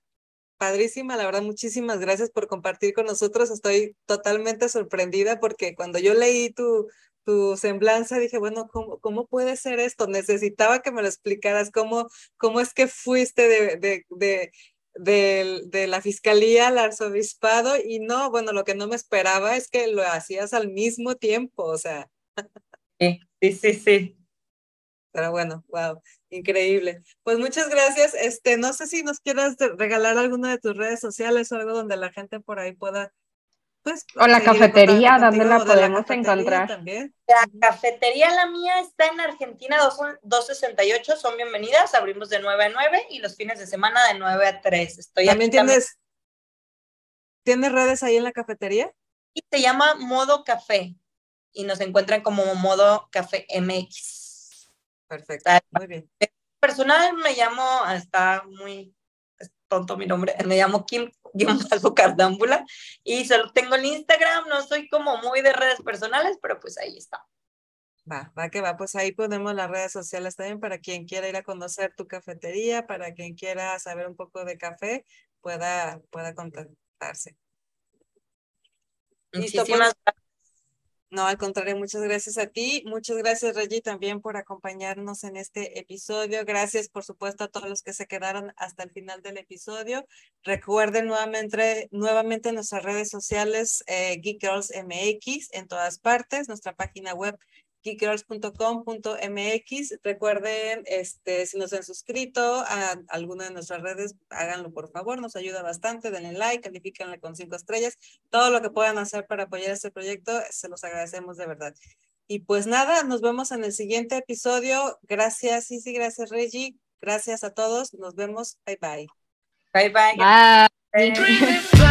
[SPEAKER 2] padrísima, la verdad, muchísimas gracias por compartir con nosotros. Estoy totalmente sorprendida porque cuando yo leí tu, tu semblanza, dije, bueno, ¿cómo, ¿cómo puede ser esto? Necesitaba que me lo explicaras, cómo, cómo es que fuiste de, de, de, de, de la fiscalía al arzobispado y no, bueno, lo que no me esperaba es que lo hacías al mismo tiempo, o sea.
[SPEAKER 1] Sí, sí, sí.
[SPEAKER 2] Pero bueno, wow, increíble. Pues muchas gracias. Este, no sé si nos quieras regalar alguna de tus redes sociales o algo donde la gente por ahí pueda
[SPEAKER 3] pues, o la cafetería, ¿dónde la podemos encontrar?
[SPEAKER 1] También. La cafetería, la mía, está en Argentina 268, son bienvenidas, abrimos de 9 a 9 y los fines de semana de 9 a 3. Estoy
[SPEAKER 2] ¿También tienes, tienes redes ahí en la cafetería?
[SPEAKER 1] Y se llama Modo Café y nos encuentran como Modo Café MX.
[SPEAKER 2] Perfecto, muy bien.
[SPEAKER 1] Personal me llamo, está muy tonto mi nombre, me llamo Kim Cardámbula y solo tengo el Instagram, no soy como muy de redes personales, pero pues ahí está.
[SPEAKER 2] Va, va que va, pues ahí ponemos las redes sociales también para quien quiera ir a conocer tu cafetería, para quien quiera saber un poco de café, pueda, pueda contactarse.
[SPEAKER 1] Muchísimas pues, gracias.
[SPEAKER 2] No, al contrario, muchas gracias a ti. Muchas gracias, Reggie, también por acompañarnos en este episodio. Gracias, por supuesto, a todos los que se quedaron hasta el final del episodio. Recuerden nuevamente, nuevamente nuestras redes sociales, eh, Geek Girls MX, en todas partes, nuestra página web geekgirls.com.mx. Recuerden, este, si no se han suscrito a alguna de nuestras redes, háganlo por favor, nos ayuda bastante. Denle like, califíquenle con cinco estrellas. Todo lo que puedan hacer para apoyar este proyecto, se los agradecemos de verdad. Y pues nada, nos vemos en el siguiente episodio. Gracias, sí gracias, Reggie. Gracias a todos. Nos vemos. Bye bye.
[SPEAKER 1] Bye bye. bye.